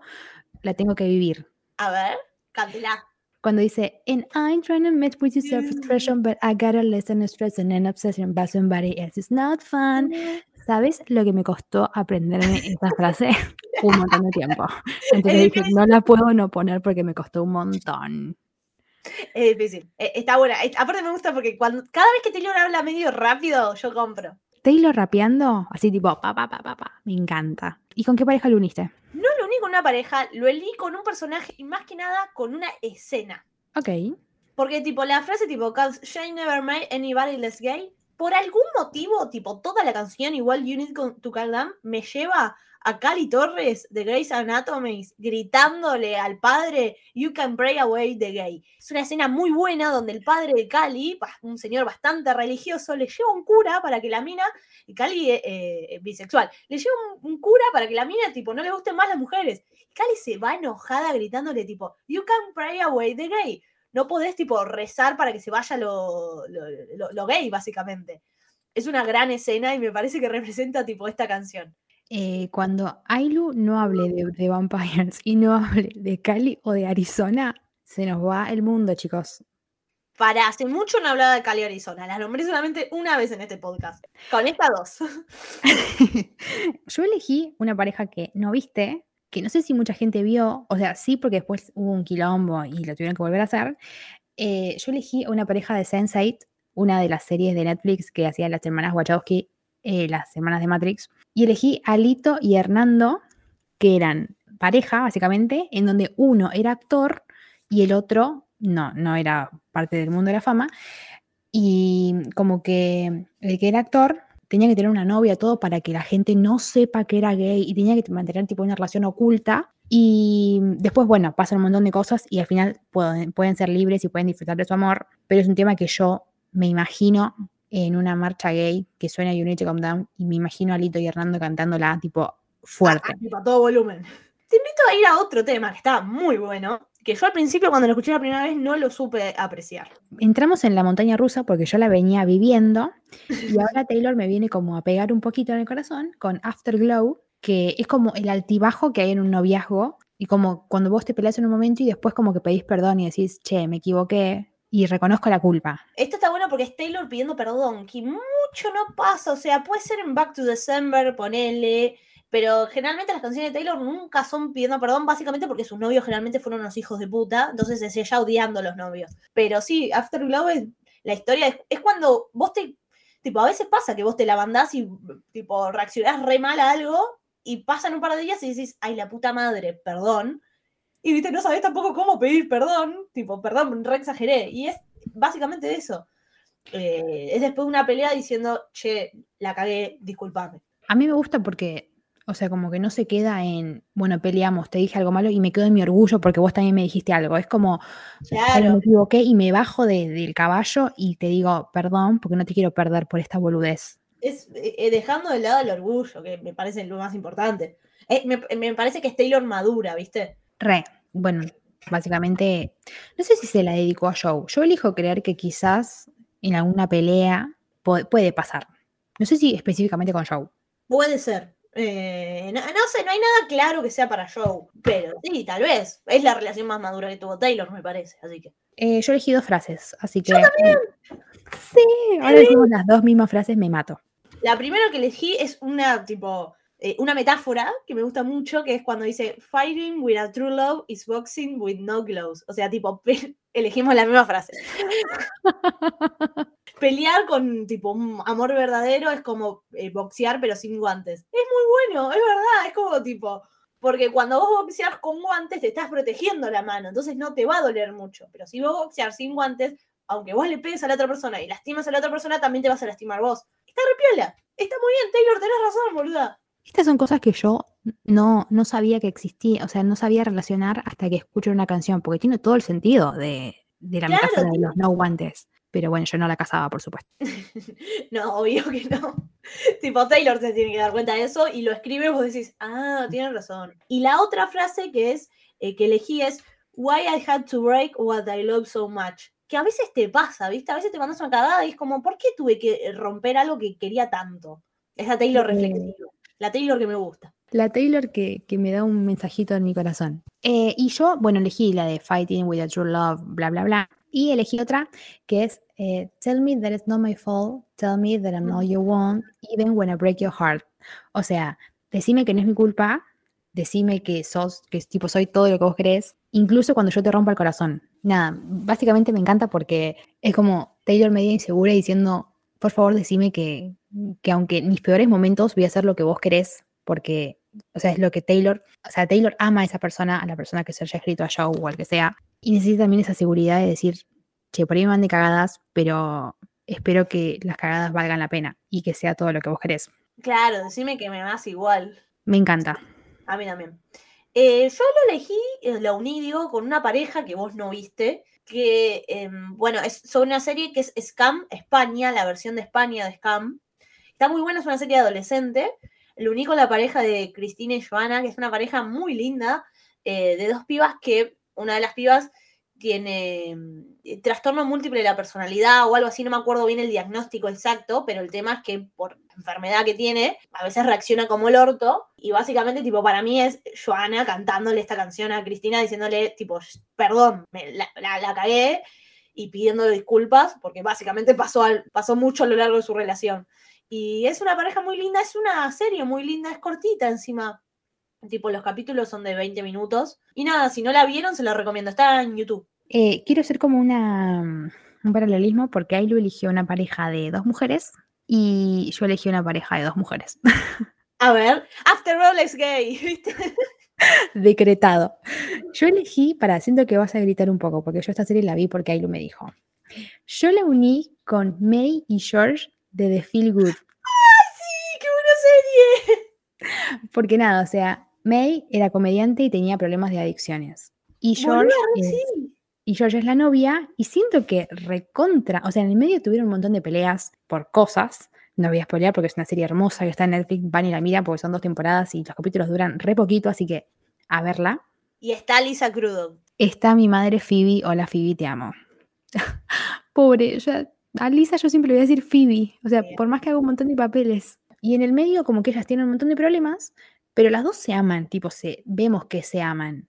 la tengo que vivir. A ver, cántela. Cuando dice, and I'm trying to match with your self-expression, but I got a lesson stress and an obsession by somebody else. It's not fun. ¿Sabes lo que me costó aprenderme esa <laughs> frase? un montón de tiempo. Entonces dije, no la puedo no poner porque me costó un montón. Es difícil. Eh, Está buena. Aparte me gusta porque cuando, cada vez que Taylor habla medio rápido, yo compro. Taylor rapeando, así tipo, pa, pa, pa, pa, pa. Me encanta. ¿Y con qué pareja lo uniste? No lo uní con una pareja, lo uní con un personaje y más que nada con una escena. Ok. Porque, tipo, la frase, tipo, "Cause she never made anybody less gay, por algún motivo, tipo, toda la canción, igual You Need to Calm Down, me lleva a Cali Torres de Grey's Anatomy gritándole al padre, You can pray away the gay. Es una escena muy buena donde el padre de Cali, un señor bastante religioso, le lleva un cura para que la mina, y Cali eh, eh, bisexual, le lleva un, un cura para que la mina, tipo, no le gusten más las mujeres. Y Cali se va enojada gritándole, tipo, You can pray away the gay no podés tipo rezar para que se vaya lo, lo, lo- lo gay, básicamente. Es una gran escena y me parece que representa tipo esta canción. Eh, cuando Ailu no hable de, de Vampires y no <laughs> hable de Cali o de Arizona, se nos va el mundo, chicos. Para hace mucho no hablaba de Cali Arizona, la nombré solamente una vez en este podcast. Con esta dos. <laughs> Yo elegí una pareja que no viste, que no sé si mucha gente vio, o sea, sí, porque después hubo un quilombo y lo tuvieron que volver a hacer. Eh, yo elegí una pareja de Sense8, una de las series de Netflix que hacían las hermanas Wachowski, eh, las hermanas de Matrix, y elegí a Lito y Hernando, que eran pareja, básicamente, en donde uno era actor y el otro no, no era parte del mundo de la fama. Y como que el que era actor tenía que tener una novia, todo para que la gente no sepa que era gay y tenía que mantener tipo una relación oculta. Y después, bueno, pasan un montón de cosas y al final pueden, pueden ser libres y pueden disfrutar de su amor, pero es un tema que yo me imagino en una marcha gay que suena to Calm Down y me imagino a Lito y Hernando cantándola tipo fuerte. Ah, a todo volumen. Te invito a ir a otro tema que está muy bueno, que yo al principio cuando lo escuché la primera vez no lo supe apreciar. Entramos en la montaña rusa porque yo la venía viviendo Y ahora Taylor me viene como a pegar un poquito en el corazón con Afterglow, que es como el altibajo que hay en un noviazgo y como cuando vos te peleas en un momento y después como que pedís perdón y decís, che, me equivoqué y reconozco la culpa. Esto está bueno porque es Taylor pidiendo perdón, que mucho no pasa, o sea, puede ser en Back to December, ponele, pero generalmente las canciones de Taylor nunca son pidiendo perdón, básicamente porque sus novios generalmente fueron unos hijos de puta, entonces es ella odiando a los novios. Pero sí, Afterglow es la historia, es, cuando vos te, tipo, a veces pasa que vos te la mandás y, tipo, reaccionás re mal a algo y pasan un par de días y decís, ay, la puta madre, perdón. Y viste, no sabés tampoco cómo pedir perdón, tipo, perdón, re exageré. Y es básicamente eso. Eh, es después de una pelea diciendo, che, la cagué, disculpame. A mí me gusta porque, o sea, como que no se queda en, bueno, peleamos, te dije algo malo y me quedo en mi orgullo porque vos también me dijiste algo. Es como, "Ay, Claro. me equivoqué y me bajo de- del caballo y te digo, perdón, porque no te quiero perder por esta boludez. es eh, dejando de lado el orgullo, que me parece lo más importante. Eh, me, me parece que es Taylor madura, ¿viste? Re, bueno, básicamente, no sé si se la dedicó a Joe. Yo elijo creer que quizás en alguna pelea puede pasar. No sé si específicamente con Joe. Puede ser. Eh, no, no sé, no hay nada claro que sea para Joe, pero sí, tal vez. Es la relación más madura que tuvo Taylor, me parece, así que. Eh, yo elegí dos frases, así que... Sí, ahora decimos las dos mismas frases, me mato. La primera que elegí es una tipo eh, una metáfora que me gusta mucho, que es cuando dice fighting with a true love is boxing with no gloves. O sea, tipo, <laughs> elegimos la misma frase. <laughs> Pelear con tipo un amor verdadero es como eh, boxear pero sin guantes. Es muy bueno, es verdad, es como tipo, porque cuando vos boxeas con guantes te estás protegiendo la mano, entonces no te va a doler mucho. Pero si vos boxear sin guantes, aunque vos le pegues a la otra persona y lastimas a la otra persona, también te vas a lastimar vos. Está repiola, está muy bien, Taylor, tenés razón, boluda. Estas son cosas que yo no, no sabía que existía, o sea, no sabía relacionar hasta que escucho una canción, porque tiene todo el sentido de, de la Claro, metáfora de los no guantes. Pero bueno, yo no la casaba, por supuesto. <laughs> No, obvio que no. <laughs> tipo, Taylor se tiene que dar cuenta de eso y lo escribe y vos decís, ah, tiene razón. Y la otra frase que es, eh, que elegí es, why I had to break what I love so much. Que a veces te pasa, ¿viste? A veces te mandas una cagada y es como, ¿por qué tuve que eh, romper algo que quería tanto? Esa Taylor Sí. reflexiva. La Taylor que me gusta. La Taylor que, que me da un mensajito en mi corazón. Eh, y yo, bueno, elegí la de Fighting with a True Love, bla, bla, bla. Y elegí otra que es eh, Tell me that it's not my fault, tell me that I'm not your one, even when I break your heart. O sea, decime que no es mi culpa, decime que sos, que tipo soy todo lo que vos crees, incluso cuando yo te rompa el corazón. Nada, básicamente me encanta porque es como Taylor media insegura diciendo, por favor decime que, que aunque en mis peores momentos voy a hacer lo que vos querés, porque, o sea, es lo que Taylor, o sea, Taylor ama a esa persona, a la persona que se haya escrito a Joe o al que sea, y necesita también esa seguridad de decir, che, por ahí me mande cagadas, pero espero que las cagadas valgan la pena y que sea todo lo que vos querés. Claro, decime que me amas igual. Me encanta. A mí también. Eh, yo lo elegí, eh, lo uní, digo, con una pareja que vos no viste, que, em, bueno, es sobre una serie que es Scam España, la versión de España de Scam. Está muy buena, es una serie adolescente. Lo uní con la pareja de Cristina y Joana, que es una pareja muy linda, eh, de dos pibas que una de las pibas tiene mm, trastorno múltiple de la personalidad o algo así, no me acuerdo bien el diagnóstico exacto, pero el tema es que por enfermedad que tiene, a veces reacciona como el orto y básicamente, tipo, para mí es Joana cantándole esta canción a Cristina diciéndole, tipo, perdón, la, la cagué y pidiéndole disculpas porque básicamente pasó, al, pasó mucho a lo largo de su relación. Y es una pareja muy linda, es una serie muy linda, es cortita encima. Tipo, los capítulos son de 20 minutos. Y nada, si no la vieron, se la recomiendo. Está en YouTube. Eh, quiero hacer como una, un paralelismo porque Ailu eligió una pareja de dos mujeres y yo elegí una pareja de dos mujeres. <laughs> A ver, After All es gay, <laughs> ¿viste? Decretado. Yo elegí, para, siento que vas a gritar un poco, porque yo esta serie la vi porque Ailu me dijo. Yo la uní con May y George de The Feel Good. ¡Sí, qué buena serie! Porque nada, o sea, May era comediante y tenía problemas de adicciones. Y George, es, sí. y George es la novia y siento que recontra, o sea, en el medio tuvieron un montón de peleas por cosas. No voy a spoilear porque es una serie hermosa que está en Netflix, van y la miran porque son dos temporadas y los capítulos duran re poquito, así que a verla. Y está Lisa Crudo. Está mi madre Phoebe, hola Phoebe, te amo. <laughs> Pobre, ya a Lisa yo siempre le voy a decir Phoebe. O sea, Bien. por más que haga un montón de papeles. Y en el medio, como que ellas tienen un montón de problemas, pero las dos se aman, tipo, se, vemos que se aman.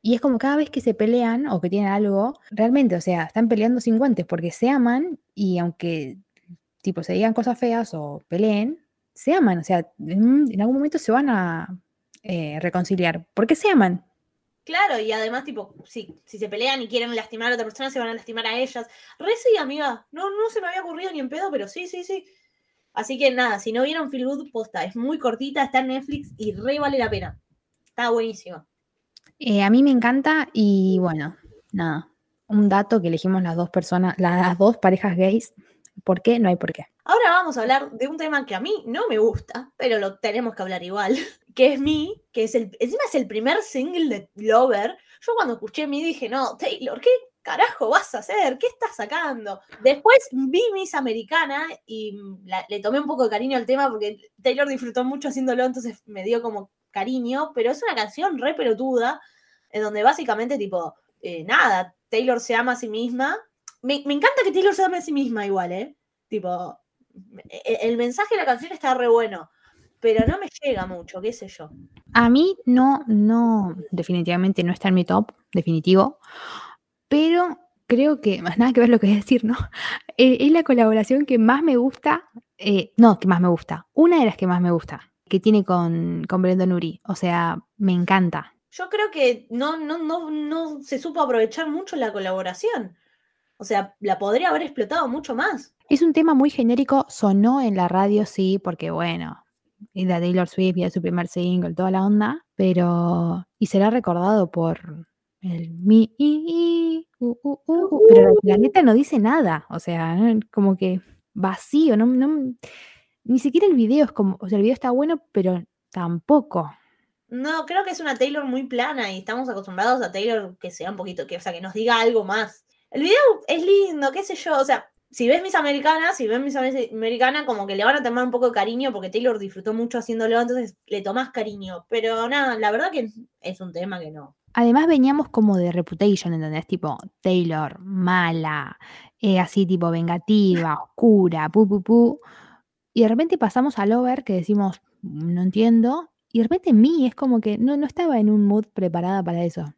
Y es como cada vez que se pelean o que tienen algo, realmente, o sea, están peleando sin guantes porque se aman y aunque, tipo, se digan cosas feas o peleen, se aman. O sea, en, en algún momento se van a eh, reconciliar. porque se aman? Claro, y además, tipo, sí, si se pelean y quieren lastimar a otra persona, se van a lastimar a ellas. Re sí, amiga. No, no se me había ocurrido ni en pedo, pero sí, sí, sí. Así que nada, si no vieron Feel Good, posta, es muy cortita, está en Netflix y re vale la pena. Está buenísimo. Eh, a mí me encanta y bueno, nada. Un dato que elegimos las dos personas, las dos parejas gays. ¿Por qué? No hay por qué. Ahora vamos a hablar de un tema que a mí no me gusta, pero lo tenemos que hablar igual, <laughs> que es Mi, que es el, encima es el primer single de Lover. Yo cuando escuché Mi dije, no, Taylor, ¿qué carajo vas a hacer? ¿Qué estás sacando? Después vi Miss Americana y la- le tomé un poco de cariño al tema porque Taylor disfrutó mucho haciéndolo, entonces me dio como cariño, pero es una canción re pelotuda, en donde básicamente, tipo, eh, nada, Taylor se ama a sí misma. Me, me encanta que Taylor se ame a sí misma igual, ¿eh? Tipo, e- el mensaje de la canción está re bueno, pero no me llega mucho, qué sé yo. A mí no, no, definitivamente no está en mi top, definitivo, pero creo que, más <laughs> nada que ver lo que voy a decir, ¿no? Eh, es la colaboración que más me gusta, eh, no, que más me gusta, una de las que más me gusta, que tiene con, con Brendon Uri, o sea, me encanta. Yo creo que no, no, no, no se supo aprovechar mucho la colaboración. O sea, la podría haber explotado mucho más. Es un tema muy genérico, sonó en la radio, sí, porque bueno, es de Taylor Swift y es su primer single, toda la onda, pero. Y será recordado por el mi, i, i, u, u, u, pero la, neta no dice nada, o sea, como que vacío, no, no- ni siquiera el video es como, o sea, el video está bueno, pero tampoco. No, creo que es una Taylor muy plana y estamos acostumbrados a Taylor que sea un poquito, que, o sea, que nos diga algo más. El video es lindo, qué sé yo, o sea, si ves mis americanas, si ves mis Ame- americanas, como que le van a tomar un poco de cariño porque Taylor disfrutó mucho haciéndolo, entonces le tomás cariño. Pero nada, la verdad que es un tema que no. Además veníamos como de Reputation, ¿entendés? Tipo, Taylor, mala, eh, así tipo vengativa, <laughs> oscura, pu, pu, pu. Y de repente pasamos a Lover, que decimos, no entiendo. Y de repente mí es como que no, no estaba en un mood preparada para eso.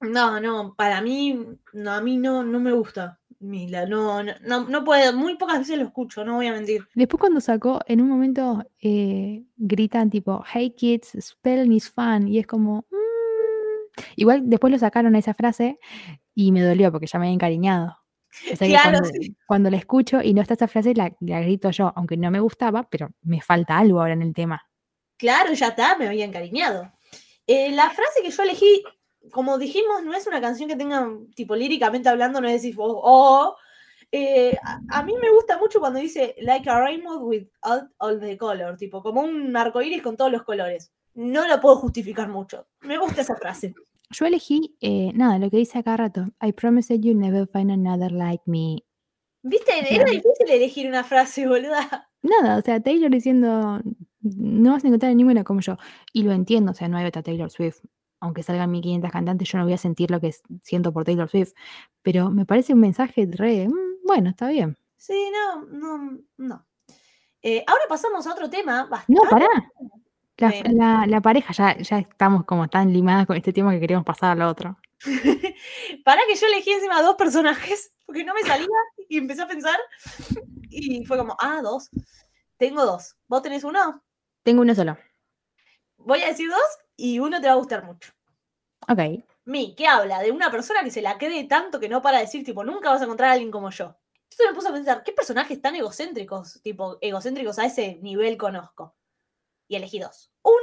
No, no, para mí, no, a mí no, no me gusta. Mila, no, no, no, no puedo, muy pocas veces lo escucho, no voy a mentir. Después cuando sacó, en un momento eh, gritan tipo, hey kids, spelling is fun. Y es como... "Mm". Igual después lo sacaron a esa frase y me dolió porque ya me había encariñado. O sea que Claro, cuando, cuando la escucho y no está esa frase, la, la grito yo, aunque no me gustaba, pero me falta algo ahora en el tema. Claro, ya está, me había encariñado. Eh, la frase que yo elegí, como dijimos, no es una canción que tenga, tipo, líricamente hablando, no es decir, oh, oh. Eh, a, a mí me gusta mucho cuando dice, like a rainbow with all, all the color, tipo, como un arcoíris con todos los colores. No lo puedo justificar mucho. Me gusta esa frase. Yo elegí, eh, nada, lo que dice acá rato, I promise that you'll never find another like me. ¿Viste? Era difícil elegir una frase, boluda. Nada, o sea, Taylor diciendo, no vas a encontrar ninguna como yo. Y lo entiendo, o sea, no hay otra Taylor Swift. Aunque salgan 1500 cantantes, yo no voy a sentir lo que siento por Taylor Swift. Pero me parece un mensaje re, mm, bueno, está bien. Sí, no, no, no. Eh, ahora pasamos a otro tema No, bastante. pará. La, la- la pareja, ya, ya estamos como tan limadas con este tema que queremos pasar al otro. <laughs> Para que yo elegí encima dos personajes, porque no me salía y empecé a pensar. Y fue como, ah, dos. Tengo dos. ¿Vos tenés uno? Tengo uno solo. Voy a decir dos y uno te va a gustar mucho. Ok. Mi, que habla de una persona que se la cree tanto que no para de decir, tipo, nunca vas a encontrar a alguien como yo. Entonces me puse a pensar, ¿qué personajes tan egocéntricos, tipo, egocéntricos a ese nivel conozco? Y elegí dos. Uno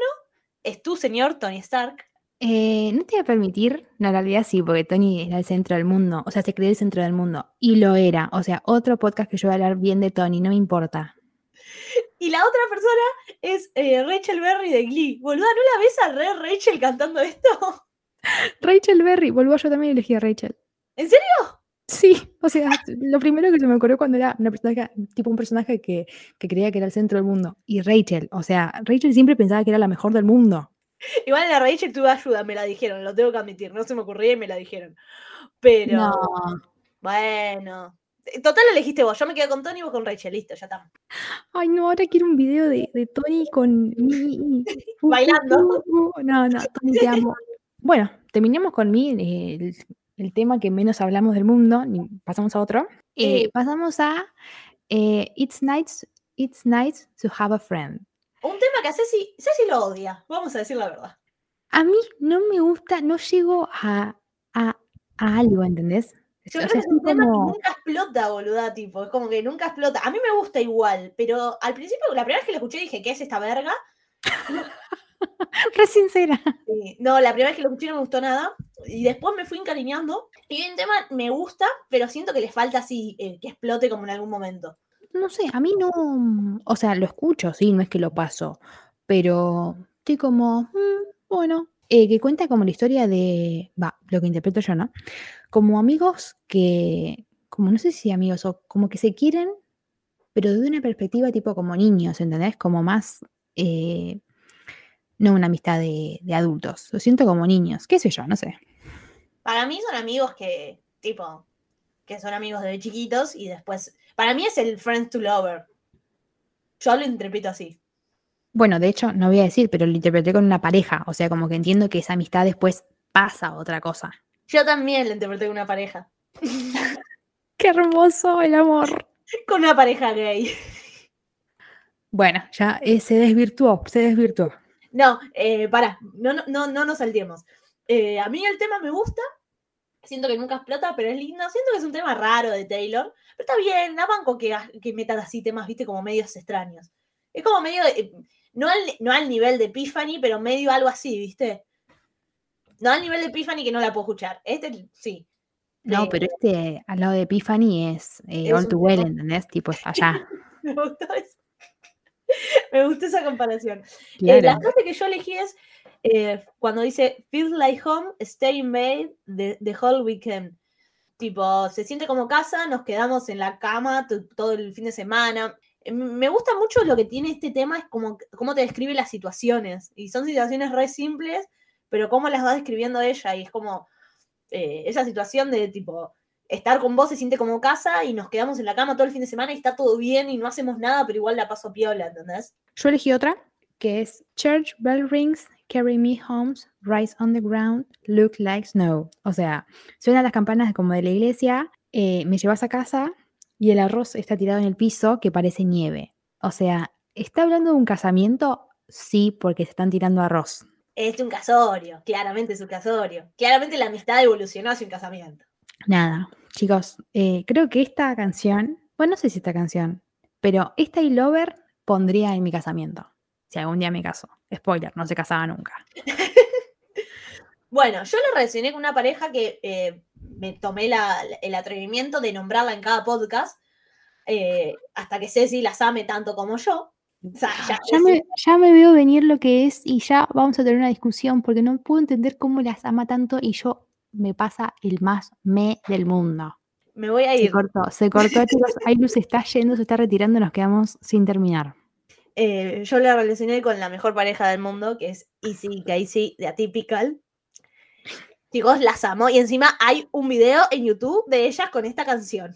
es tu señor Tony Stark. Eh, no te voy a permitir, no, en realidad sí, porque Tony era el centro del mundo, o sea, se cree el centro del mundo, y lo era, o sea, otro podcast que yo voy a hablar bien de Tony, no me importa. Y la otra persona es eh, Rachel Berry de Glee. Boluda, ¿no la ves a re Rachel cantando esto? <laughs> Rachel Berry, vuelvo yo también elegí a Rachel. ¿En serio? Sí, o sea, lo primero que se me ocurrió cuando era una personaje, tipo un personaje que, que creía que era el centro del mundo, y Rachel, o sea, Rachel siempre pensaba que era la mejor del mundo. Igual la Rachel tuve ayuda, me la dijeron, lo tengo que admitir. No se me ocurría y me la dijeron. Pero, No, bueno, Total lo elegiste vos. Yo me quedo con Tony y vos con Rachel. Listo, ya está. Ay, no, ahora quiero un video de, de Tony con mi. <laughs> Bailando. <laughs> No, no, Tony, te amo. Bueno, terminemos con mi, eh, el, tema que menos hablamos del mundo. Pasamos a otro. Eh, Eh. pasamos a eh, It's nice, It's nice to have a friend. Un tema que a Ceci, Ceci lo odia. Vamos a decir la verdad. A mí no me gusta, no llego a, a, a algo, ¿entendés? Yo O creo sea, que es un tema como- que nunca explota, boluda, tipo. Es como que nunca explota. A mí me gusta igual, pero al principio, la primera vez que lo escuché dije, ¿qué es esta verga? <laughs> Re sincera. Sí, No, la primera vez que lo escuché no me gustó nada. Y después me fui encariñando. Y el tema me gusta, pero siento que le falta así, eh, que explote como en algún momento. No sé, a mí no, o sea, lo escucho, sí, no es que lo paso, pero estoy como, "Mm, bueno, eh, que cuenta como la historia de, va, lo que interpreto yo, ¿no? Como amigos que, como no sé si amigos o como que se quieren, pero de una perspectiva tipo como niños, ¿entendés? Como más, eh, no una amistad de, de adultos, lo siento como niños, qué sé yo, no sé. Para mí son amigos que, tipo, que son amigos desde chiquitos y después. Para mí es el Friends to Lover. Yo lo interpreto así. Bueno, de hecho, no voy a decir, pero lo interpreté con una pareja, o sea, como que entiendo que esa amistad después pasa a otra cosa. Yo también lo interpreté con una pareja. <laughs> Qué hermoso el amor. <laughs> Con una pareja gay. Bueno, ya eh, se desvirtuó, se desvirtuó. No, eh, para, no, no, no, no nos saltemos. Eh, a mí el tema me gusta. Siento que nunca explota, pero es lindo. Siento que es un tema raro de Taylor. Pero está bien, la banco que, ha- que metan así temas, viste, como medios extraños. Es como medio, eh, no, al, no al nivel de Epiphany, pero medio algo así, viste. No al nivel de Epiphany que no la puedo escuchar. Este sí. No, Eh, pero este al lado de Epiphany es eh, Es All Too Well, ¿entendés? Tipo, es allá. <laughs> Me gustó eso. <laughs> Me gustó esa comparación. Eh, la frase que yo elegí es eh, cuando dice Feels like home, stay in bed the, the whole weekend. Tipo, se siente como casa, nos quedamos en la cama to- todo el fin de semana. Eh, Me gusta mucho lo que tiene este tema, es como cómo te describe las situaciones. Y son situaciones re simples, pero cómo las va describiendo ella. Y es como eh, esa situación de tipo, estar con vos se siente como casa y nos quedamos en la cama todo el fin de semana y está todo bien y no hacemos nada, pero igual la paso piola, ¿entendés? Yo elegí otra, que es Church Bell Rings, Carry Me Homes, Rise on the Ground, Look Like Snow. O sea, suenan las campanas como de la iglesia, eh, me llevas a casa y el arroz está tirado en el piso que parece nieve. O sea, ¿está hablando de un casamiento? Sí, porque se están tirando arroz. Es un casorio, claramente es un casorio. Claramente la amistad evolucionó hacia un casamiento. Nada, chicos, eh, creo que esta canción, bueno, no sé si esta canción, pero esta y Lover pondría en mi casamiento. Si algún día me caso. Spoiler, no se casaba nunca. <laughs> Bueno, yo lo relacioné con una pareja que eh, me tomé la- el atrevimiento de nombrarla en cada podcast, eh, hasta que Ceci las ame tanto como yo. O sea, ya, Ya es- me, ya me veo venir lo que es y ya vamos a tener una discusión porque no puedo entender cómo las ama tanto y yo me pasa el más me del mundo. me voy a Se ir. cortó, se cortó, <laughs> chicos. Ailu se está yendo, se está retirando, nos quedamos sin terminar. Eh, yo la relacioné con la mejor pareja del mundo, que es Easy Casey de Atypical. Chicos, las amo. Y encima hay un video en YouTube de ellas con esta canción.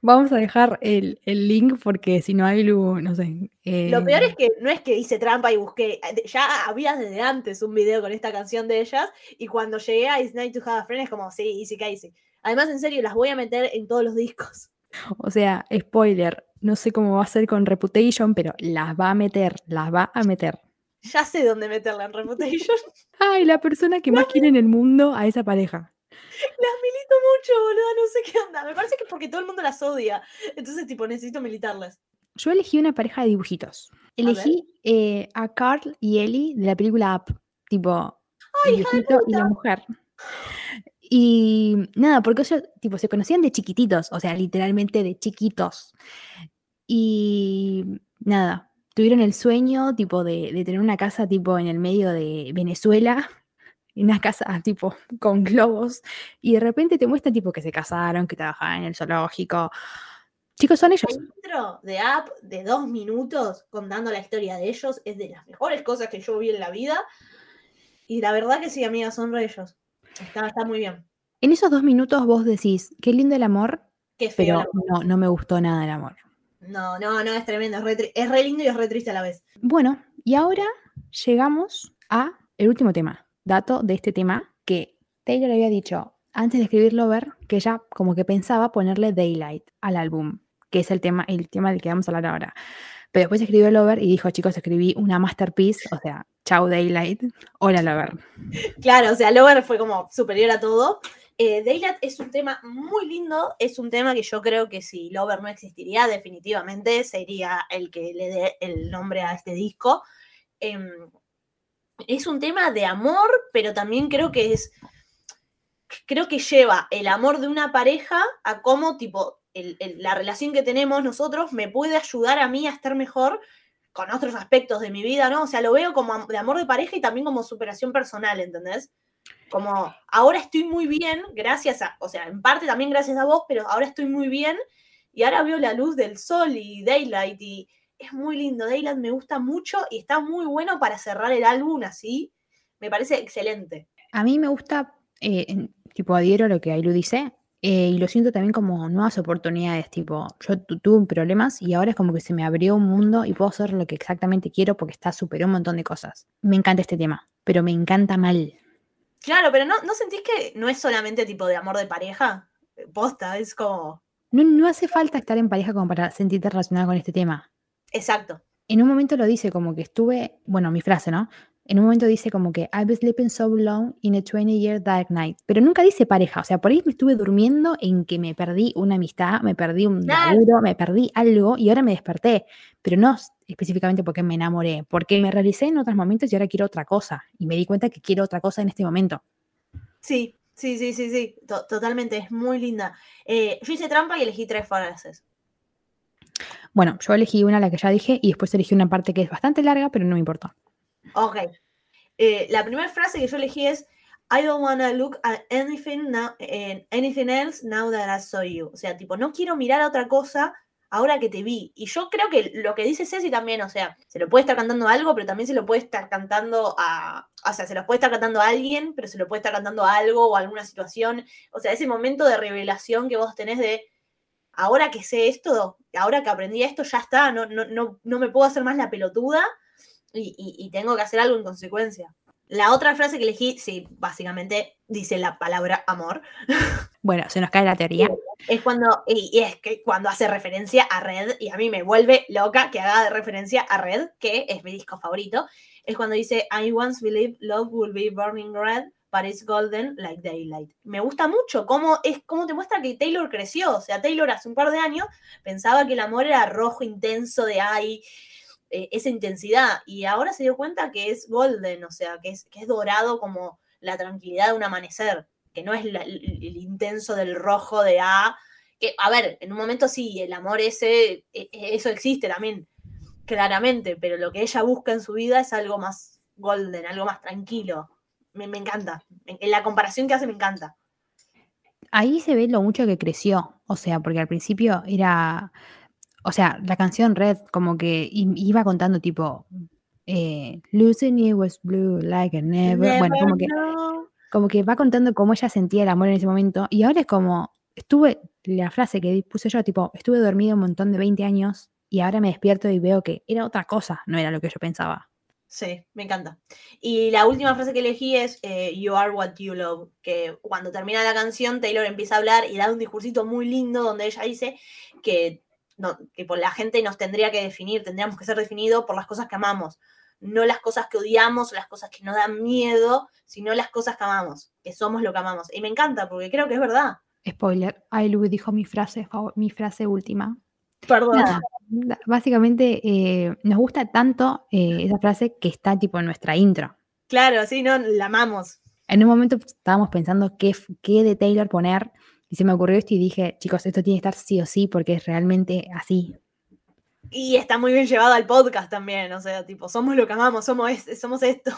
Vamos a dejar el, el link porque si no Ailu, no sé. Lo peor eh, es que no es que hice trampa y busqué, eh, ya había desde antes un video con esta canción de ellas y cuando llegué a It's Night to Have a Friend es como, sí, easy casey. Además, en serio, las voy a meter en todos los discos. O sea, spoiler, no sé cómo va a ser con Reputation, pero las va a meter, las va a meter. Ya sé dónde meterla en Reputation. <laughs> Ay, la persona que más quiere en el mundo a esa pareja. Las milito mucho, boludo, no sé qué onda. Me parece que es porque todo el mundo las odia. Entonces, tipo, necesito militarlas. Yo elegí una pareja de dibujitos. Elegí eh, a Carl y Ellie de la película Up, tipo ¡Ay, el viejito y la mujer. Y nada, porque ellos tipo, se conocían de chiquititos, o sea, literalmente de chiquitos. Y nada, tuvieron el sueño tipo de, de tener una casa tipo en el medio de Venezuela, una casa <laughs> tipo con globos, y de repente te muestran tipo que se casaron, que trabajaban en el zoológico. Chicos, son ellos. El intro de App de dos minutos contando la historia de ellos es de las mejores cosas que yo vi en la vida. Y la verdad que sí, amiga, son re ellos. Está, está muy bien. En esos dos minutos vos decís, qué lindo el amor, Qué feo. pero no, no me gustó nada el amor. No, no, no, es tremendo. Es re, es re lindo y es re triste a la vez. Bueno, y ahora llegamos a el último tema. Dato de este tema que Taylor había dicho antes de escribir Lover que ella como que pensaba ponerle Daylight al álbum, que es el tema, el tema del que vamos a hablar ahora. Pero después escribió Lover y dijo, chicos, escribí una masterpiece, o sea, chau Daylight, hola Lover. <laughs> Claro, o sea, Lover fue como superior a todo. Eh, Daylight es un tema muy lindo, es un tema que yo creo que si Lover no existiría, definitivamente sería el que le dé el nombre a este disco. Em, es un tema de amor, pero también creo que es, creo que lleva el amor de una pareja a cómo, tipo, el- la relación que tenemos nosotros me puede ayudar a mí a estar mejor con otros aspectos de mi vida, ¿no? O sea, lo veo como de amor de pareja y también como superación personal, ¿entendés? Como ahora estoy muy bien, gracias a, o sea, en parte también gracias a vos, pero ahora estoy muy bien y ahora veo la luz del sol y Daylight y es muy lindo. Daylight me gusta mucho y está muy bueno para cerrar el álbum así. Me parece excelente. A mí me gusta, eh, tipo, adhiero a lo que Ailu dice, eh, y lo siento también como nuevas oportunidades, tipo, yo tu- tuve problemas y ahora es como que se me abrió un mundo y puedo hacer lo que exactamente quiero porque está superó un montón de cosas. Me encanta este tema, pero me encanta mal. Claro, pero ¿no, ¿no sentís que no es solamente tipo de amor de pareja? Posta, es como... No, no hace falta estar en pareja como para sentirte relacionada con este tema. Exacto. En un momento lo dice como que estuve, bueno, mi frase, ¿no? En un momento dice como que I've been sleeping so long in a 20 year dark night. Pero nunca dice pareja. O sea, por ahí me estuve durmiendo en que me perdí una amistad, me perdí un laburo, me perdí algo y ahora me desperté. Pero no específicamente porque me enamoré, porque me realicé en otros momentos y ahora quiero otra cosa. Y me di cuenta que quiero otra cosa en este momento. Sí, sí, sí, sí, sí. to- totalmente, es muy linda. Eh, yo hice trampa y elegí tres frases. Bueno, yo elegí una, la que ya dije, y después elegí una parte que es bastante larga, pero no me importa. Ok. Eh, la primera frase que yo elegí es I don't wanna look at anything, now, eh, anything else now that I saw you. O sea, tipo, no quiero mirar a otra cosa ahora que te vi. Y yo creo que lo que dice Ceci también, o sea, se lo puede estar cantando a algo, pero también se lo puede estar cantando a. O sea, se lo puede estar cantando a alguien, pero se lo puede estar cantando a algo o a alguna situación. O sea, ese momento de revelación que vos tenés de. Ahora que sé esto, ahora que aprendí esto, ya está, no, no, no, no me puedo hacer más la pelotuda y, y- y tengo que hacer algo en consecuencia. La otra frase que elegí, sí, básicamente dice la palabra amor. <laughs> Bueno, se nos cae la teoría. Es cuando, y, y es que cuando hace referencia a Red, y a mí me vuelve loca que haga de referencia a Red, que es mi disco favorito, es cuando dice, I once believed love will be burning red, it's golden like daylight. Me gusta mucho cómo, es, cómo te muestra que Taylor creció. O sea, Taylor hace un par de años pensaba que el amor era rojo intenso de ay, eh, esa intensidad, y ahora se dio cuenta que es golden, o sea, que es, que es dorado como la tranquilidad de un amanecer, que no es el, el intenso del rojo de A, que, a ver, en un momento sí, el amor ese, e- e- eso existe también, claramente, pero lo que ella busca en su vida es algo más golden, algo más tranquilo. Me, me encanta. En, la comparación que hace me encanta. Ahí se ve lo mucho que creció. O sea, porque al principio era. O sea, la canción Red, como que i- iba contando tipo. Eh, Losing you was blue like a never. Bueno, como que, como que va contando cómo ella sentía el amor en ese momento. Y ahora es como. Estuve. La frase que puse yo, tipo, estuve dormido un montón de 20 años y ahora me despierto y veo que era otra cosa, no era lo que yo pensaba. Sí, me encanta. Y la última frase que elegí es eh, You are what you love, que cuando termina la canción Taylor empieza a hablar y da un discursito muy lindo donde ella dice que, no, que por la gente nos tendría que definir, tendríamos que ser definidos por las cosas que amamos, no las cosas que odiamos las cosas que nos dan miedo, sino las cosas que amamos, que somos lo que amamos. Y me encanta porque creo que es verdad. Spoiler, Ailu dijo mi frase, mi frase última. Perdón. Nada, básicamente eh, nos gusta tanto eh, esa frase que está tipo en nuestra intro. Claro, sí, no, la amamos. En un momento estábamos pensando qué, qué de Taylor poner y se me ocurrió esto y dije, chicos, esto tiene que estar sí o sí porque es realmente así. Y está muy bien llevado al podcast también, o sea, tipo, somos lo que amamos, somos, es- somos esto.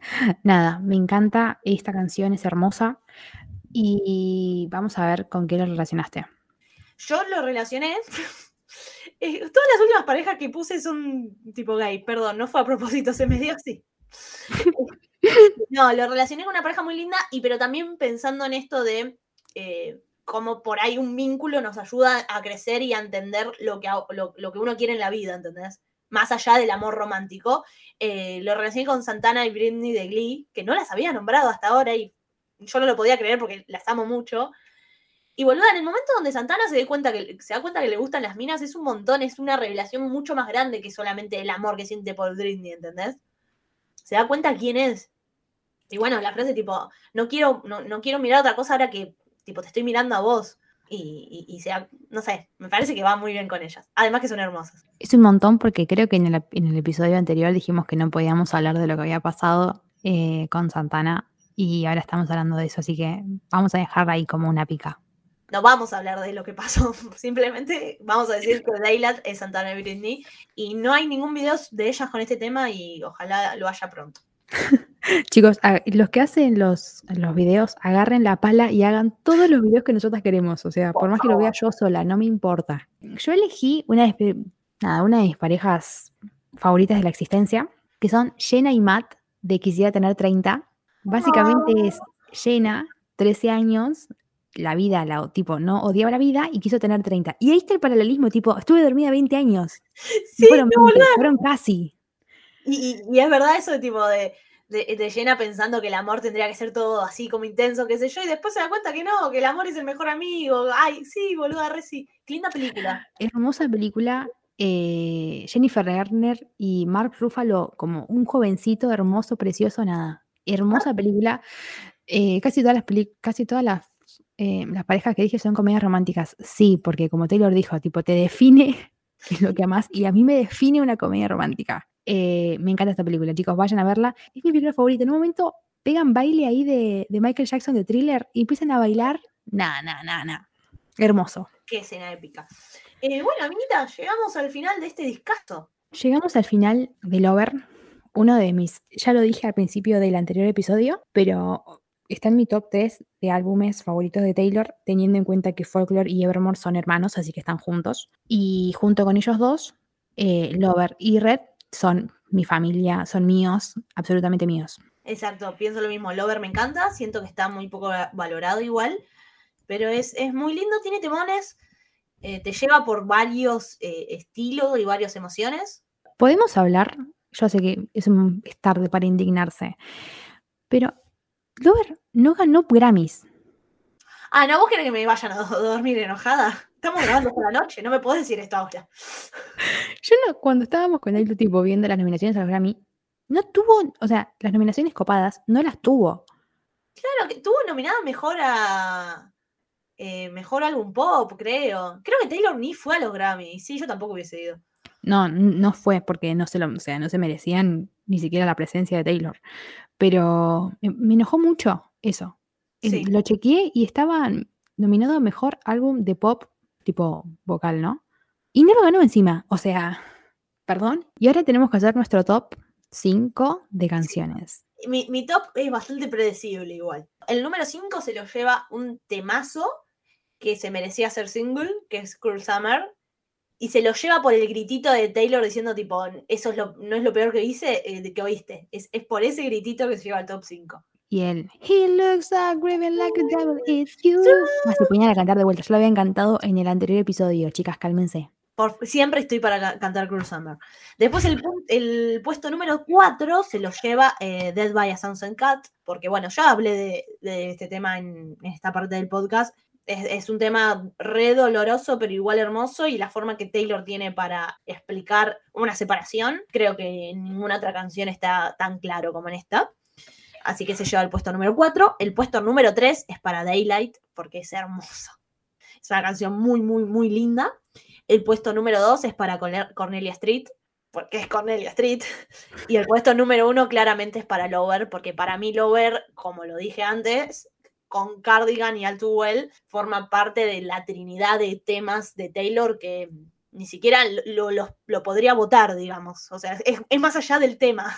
<laughs> Nada, me encanta esta canción, es hermosa y vamos a ver con qué lo relacionaste. Yo lo relacioné. <laughs> eh, todas las últimas parejas que puse son tipo gay, perdón, no fue a propósito, se me dio así. No, lo relacioné con una pareja muy linda, y pero también pensando en esto de eh, cómo por ahí un vínculo nos ayuda a crecer y a entender lo que, lo, lo que uno quiere en la vida, ¿entendés? Más allá del amor romántico. Eh, lo relacioné con Santana y Britney de Glee, que no las había nombrado hasta ahora y yo no lo podía creer porque las amo mucho. Y boluda, en el momento donde Santana se, da cuenta que, se da cuenta que le gustan las minas, es un montón, es una revelación mucho más grande que solamente el amor que siente por Britney, ¿entendés? Se da cuenta quién es. Y bueno, la frase tipo, no quiero, no, no quiero mirar otra cosa ahora que tipo te estoy mirando a vos. Y, y, y se da- no sé, me parece que va muy bien con ellas. Además que son hermosas. Es un montón porque creo que en el, en el episodio anterior dijimos que no podíamos hablar de lo que había pasado eh, con Santana y ahora estamos hablando de eso, así que vamos a dejarla ahí como una pica. No vamos a hablar de lo que pasó, <laughs> simplemente vamos a decir que Daylat es Santana y Britney y no hay ningún video de ellas con este tema y ojalá lo haya pronto. <laughs> Chicos, a- los que hacen los, los videos, agarren la pala y hagan todos los videos que nosotras queremos. O sea, por, Por más que lo vea yo sola, no me importa. Yo elegí una de, mis- nada, una de mis parejas favoritas de la existencia, que son Jenna y Matt, de Quisiera tener 30. Básicamente es Jenna, 13 años, la vida, la, tipo, no odiaba la vida y quiso tener 30. Y ahí está el paralelismo, tipo, estuve dormida 20 años. <laughs> Sí, fueron no, 20, fueron casi. Y, y- y es verdad eso de tipo de, de, de Jenna pensando que el amor tendría que ser todo así como intenso, qué sé yo, y después se da cuenta que no, que el amor es el mejor amigo. Ay, sí, boluda, re sí. Qué linda película. hermosa película. eh, Jennifer Garner y Mark Ruffalo como un jovencito hermoso, precioso, nada. Hermosa película. eh, casi todas las casi todas las, eh, las parejas que dije son comedias románticas. Sí, porque como Taylor dijo, tipo, te define <laughs> lo que amas y a mí me define una comedia romántica. Eh, me encanta esta película, chicos, vayan a verla. Es mi película favorita. En un momento pegan baile ahí de, de Michael Jackson de thriller y empiezan a bailar. Nah, nah, nah, nah. Hermoso. Qué escena épica. Eh, bueno, amiguita, llegamos al final de este discazo. Llegamos al final de Lover, uno de mis, ya lo dije al principio del anterior episodio, pero está en mi top 3 de álbumes favoritos de Taylor, teniendo en cuenta que Folklore y Evermore son hermanos, así que están juntos. Y junto con ellos dos, eh, Lover y Red son mi familia, son míos, absolutamente míos. Exacto, pienso lo mismo. Lover me encanta, siento que está muy poco va- valorado igual, pero es, es muy lindo, tiene temones, eh, te lleva por varios eh, estilos y varias emociones. Podemos hablar, yo sé que es, un- es tarde para indignarse, pero Lover no ganó Grammys. Ah, no, vos querés que me vayan a do- dormir enojada. Estamos grabando por la noche, no me podés decir esto ahora. Yo no, cuando estábamos con él, tipo, viendo las nominaciones a los Grammy, no tuvo, o sea, las nominaciones copadas, no las tuvo. Claro, que tuvo nominada mejor a. eh, mejor álbum pop, creo. Creo que Taylor ni fue a los Grammy. Sí, yo tampoco hubiese ido. No, no fue porque no se lo, o sea, no se merecían ni siquiera la presencia de Taylor. Pero me, me enojó mucho eso. Sí. Lo chequeé y estaba nominado a mejor álbum de pop, tipo vocal, ¿no? Y no lo ganó encima. O sea, perdón. Y ahora tenemos que hacer nuestro top 5 de canciones. Mi, mi top es bastante predecible igual. El número 5 se lo lleva un temazo que se merecía ser single, que es Cruel Summer. Y se lo lleva por el gritito de Taylor diciendo tipo, eso es lo, no es lo peor que hice, eh, que oíste. Es, es por ese gritito que se lleva al top 5. Y él, He looks like a devil, it's you. Más se ponían a cantar de vuelta. Yo lo había encantado en el anterior episodio, chicas, cálmense. Por, siempre estoy para ca- cantar Cruel Summer. Después el, el puesto número 4 se lo lleva eh, Dead by a Sunset Cat, porque bueno, ya hablé de, de este tema en, en esta parte del podcast. Es, un tema re doloroso, pero igual hermoso, y la forma que Taylor tiene para explicar una separación, creo que ninguna otra canción está tan claro como en esta. Así que se lleva el puesto número 4. El puesto número 3 es para Daylight, porque es hermoso. Es una canción muy, muy, muy linda. El puesto número 2 es para Corne- Cornelia Street, porque es Cornelia Street. Y el puesto número 1 claramente es para Lover, porque para mí Lover, como lo dije antes, con Cardigan y All Too Well, forma parte de la trinidad de temas de Taylor que ni siquiera lo, lo- lo podría votar, digamos. O sea, es, es más allá del tema.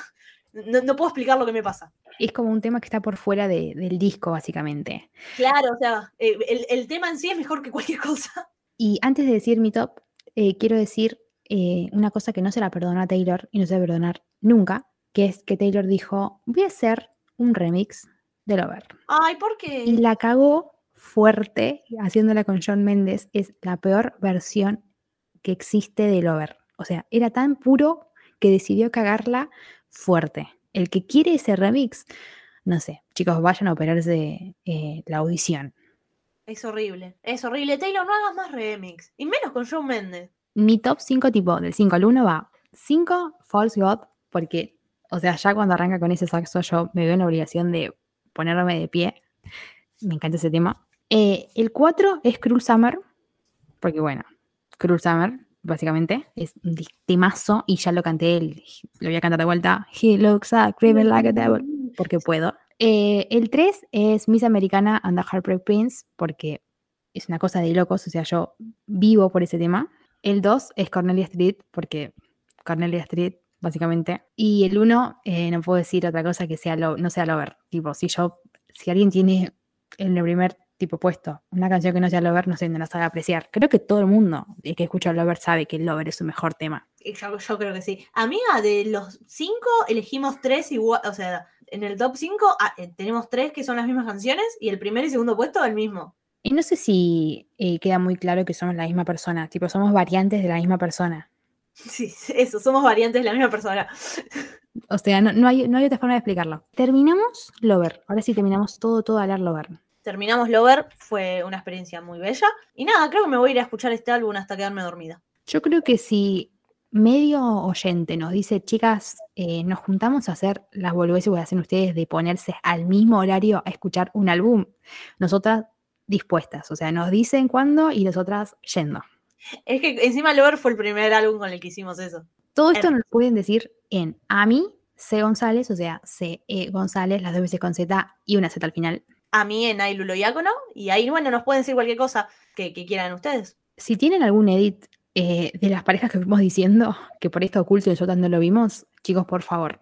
No, no puedo explicar lo que me pasa. Es como un tema que está por fuera de- del disco, básicamente. Claro, o sea, eh, el, el tema en sí es mejor que cualquier cosa. Y antes de decir mi top, eh, quiero decir eh, una cosa que no se la perdonó a Taylor y no se va a perdonar nunca, que es que Taylor dijo, voy a hacer un remix de Lover. Ay, ¿por qué? Y la cagó fuerte haciéndola con John Méndez. Es la peor versión que existe de Lover. O sea, era tan puro que decidió cagarla fuerte. El que quiere ese remix, no sé, chicos, vayan a operarse eh, la audición. Es horrible, es horrible. Taylor, no hagas más remix. Y menos con Shawn Mendes. Mi top 5, tipo, del 5 al 1 va 5, False God, porque, o sea, ya cuando arranca con ese saxo, yo me veo en la obligación de ponerme de pie. Me encanta ese tema. Eh, el 4 es Cruel Summer, porque bueno, Cruel Summer, básicamente, es un temazo y ya lo canté, lo voy a cantar de vuelta. He looks a like a devil, porque puedo. Eh, el 3 es Miss Americana and the Heartbreak Prince, porque es una cosa de locos, o sea, yo vivo por ese tema. El 2 es Cornelia Street, porque Cornelia Street, básicamente. Y el 1, no puedo decir otra cosa que sea lo- no sea Lover. Tipo, si yo, si alguien tiene en el primer tipo puesto una canción que no sea Lover, no sé, no la sabe apreciar. Creo que todo el mundo que escucha Lover sabe que Lover es su mejor tema. Y Yo, yo creo que sí. Amiga, de los cinco elegimos tres igual. O sea, en el top 5 tenemos tres que son las mismas canciones y el primer y segundo puesto el mismo. Y no sé si eh, queda muy claro que somos la misma persona, tipo, somos variantes de la misma persona. Sí, eso, somos variantes de la misma persona. O sea, no, no hay, no hay otra forma de explicarlo. Terminamos Lover. Ahora sí terminamos todo, todo hablar Lover. Terminamos Lover, fue una experiencia muy bella. Y nada, creo que me voy a ir a escuchar este álbum hasta quedarme dormida. Yo creo que si medio oyente nos dice, chicas, eh, nos juntamos a hacer las boludeces que hacen ustedes de ponerse al mismo horario a escuchar un álbum, nosotras dispuestas. O sea, nos dicen cuándo y nosotras yendo. Es que encima Lover fue el primer álbum con el que hicimos eso. Todo esto nos lo pueden decir en a mí, C. González, o sea, C. E. González, las dos veces con Z y una Z al final. A mí en Ailulo Diácono. Y ahí, bueno, nos pueden decir cualquier cosa que, que quieran ustedes. Si tienen algún edit eh, de las parejas que fuimos diciendo, que por esto oculto y nosotros no lo vimos, chicos, por favor,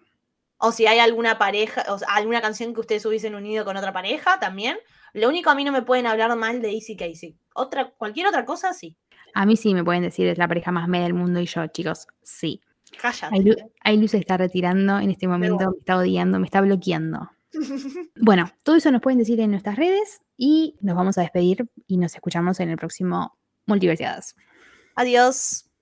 O si hay alguna pareja, o sea, alguna canción que ustedes hubiesen unido con otra pareja también. Lo único a mí no me pueden hablar mal de Easy Casey. Otra, cualquier otra cosa, sí. A mí sí me pueden decir, es la pareja más media del mundo y yo, chicos, sí. Cállate. Ailu, se está retirando en este momento, me está odiando, me está bloqueando. <laughs> Bueno, todo eso nos pueden decir en nuestras redes y nos vamos a despedir y nos escuchamos en el próximo Multiversidades. Adiós.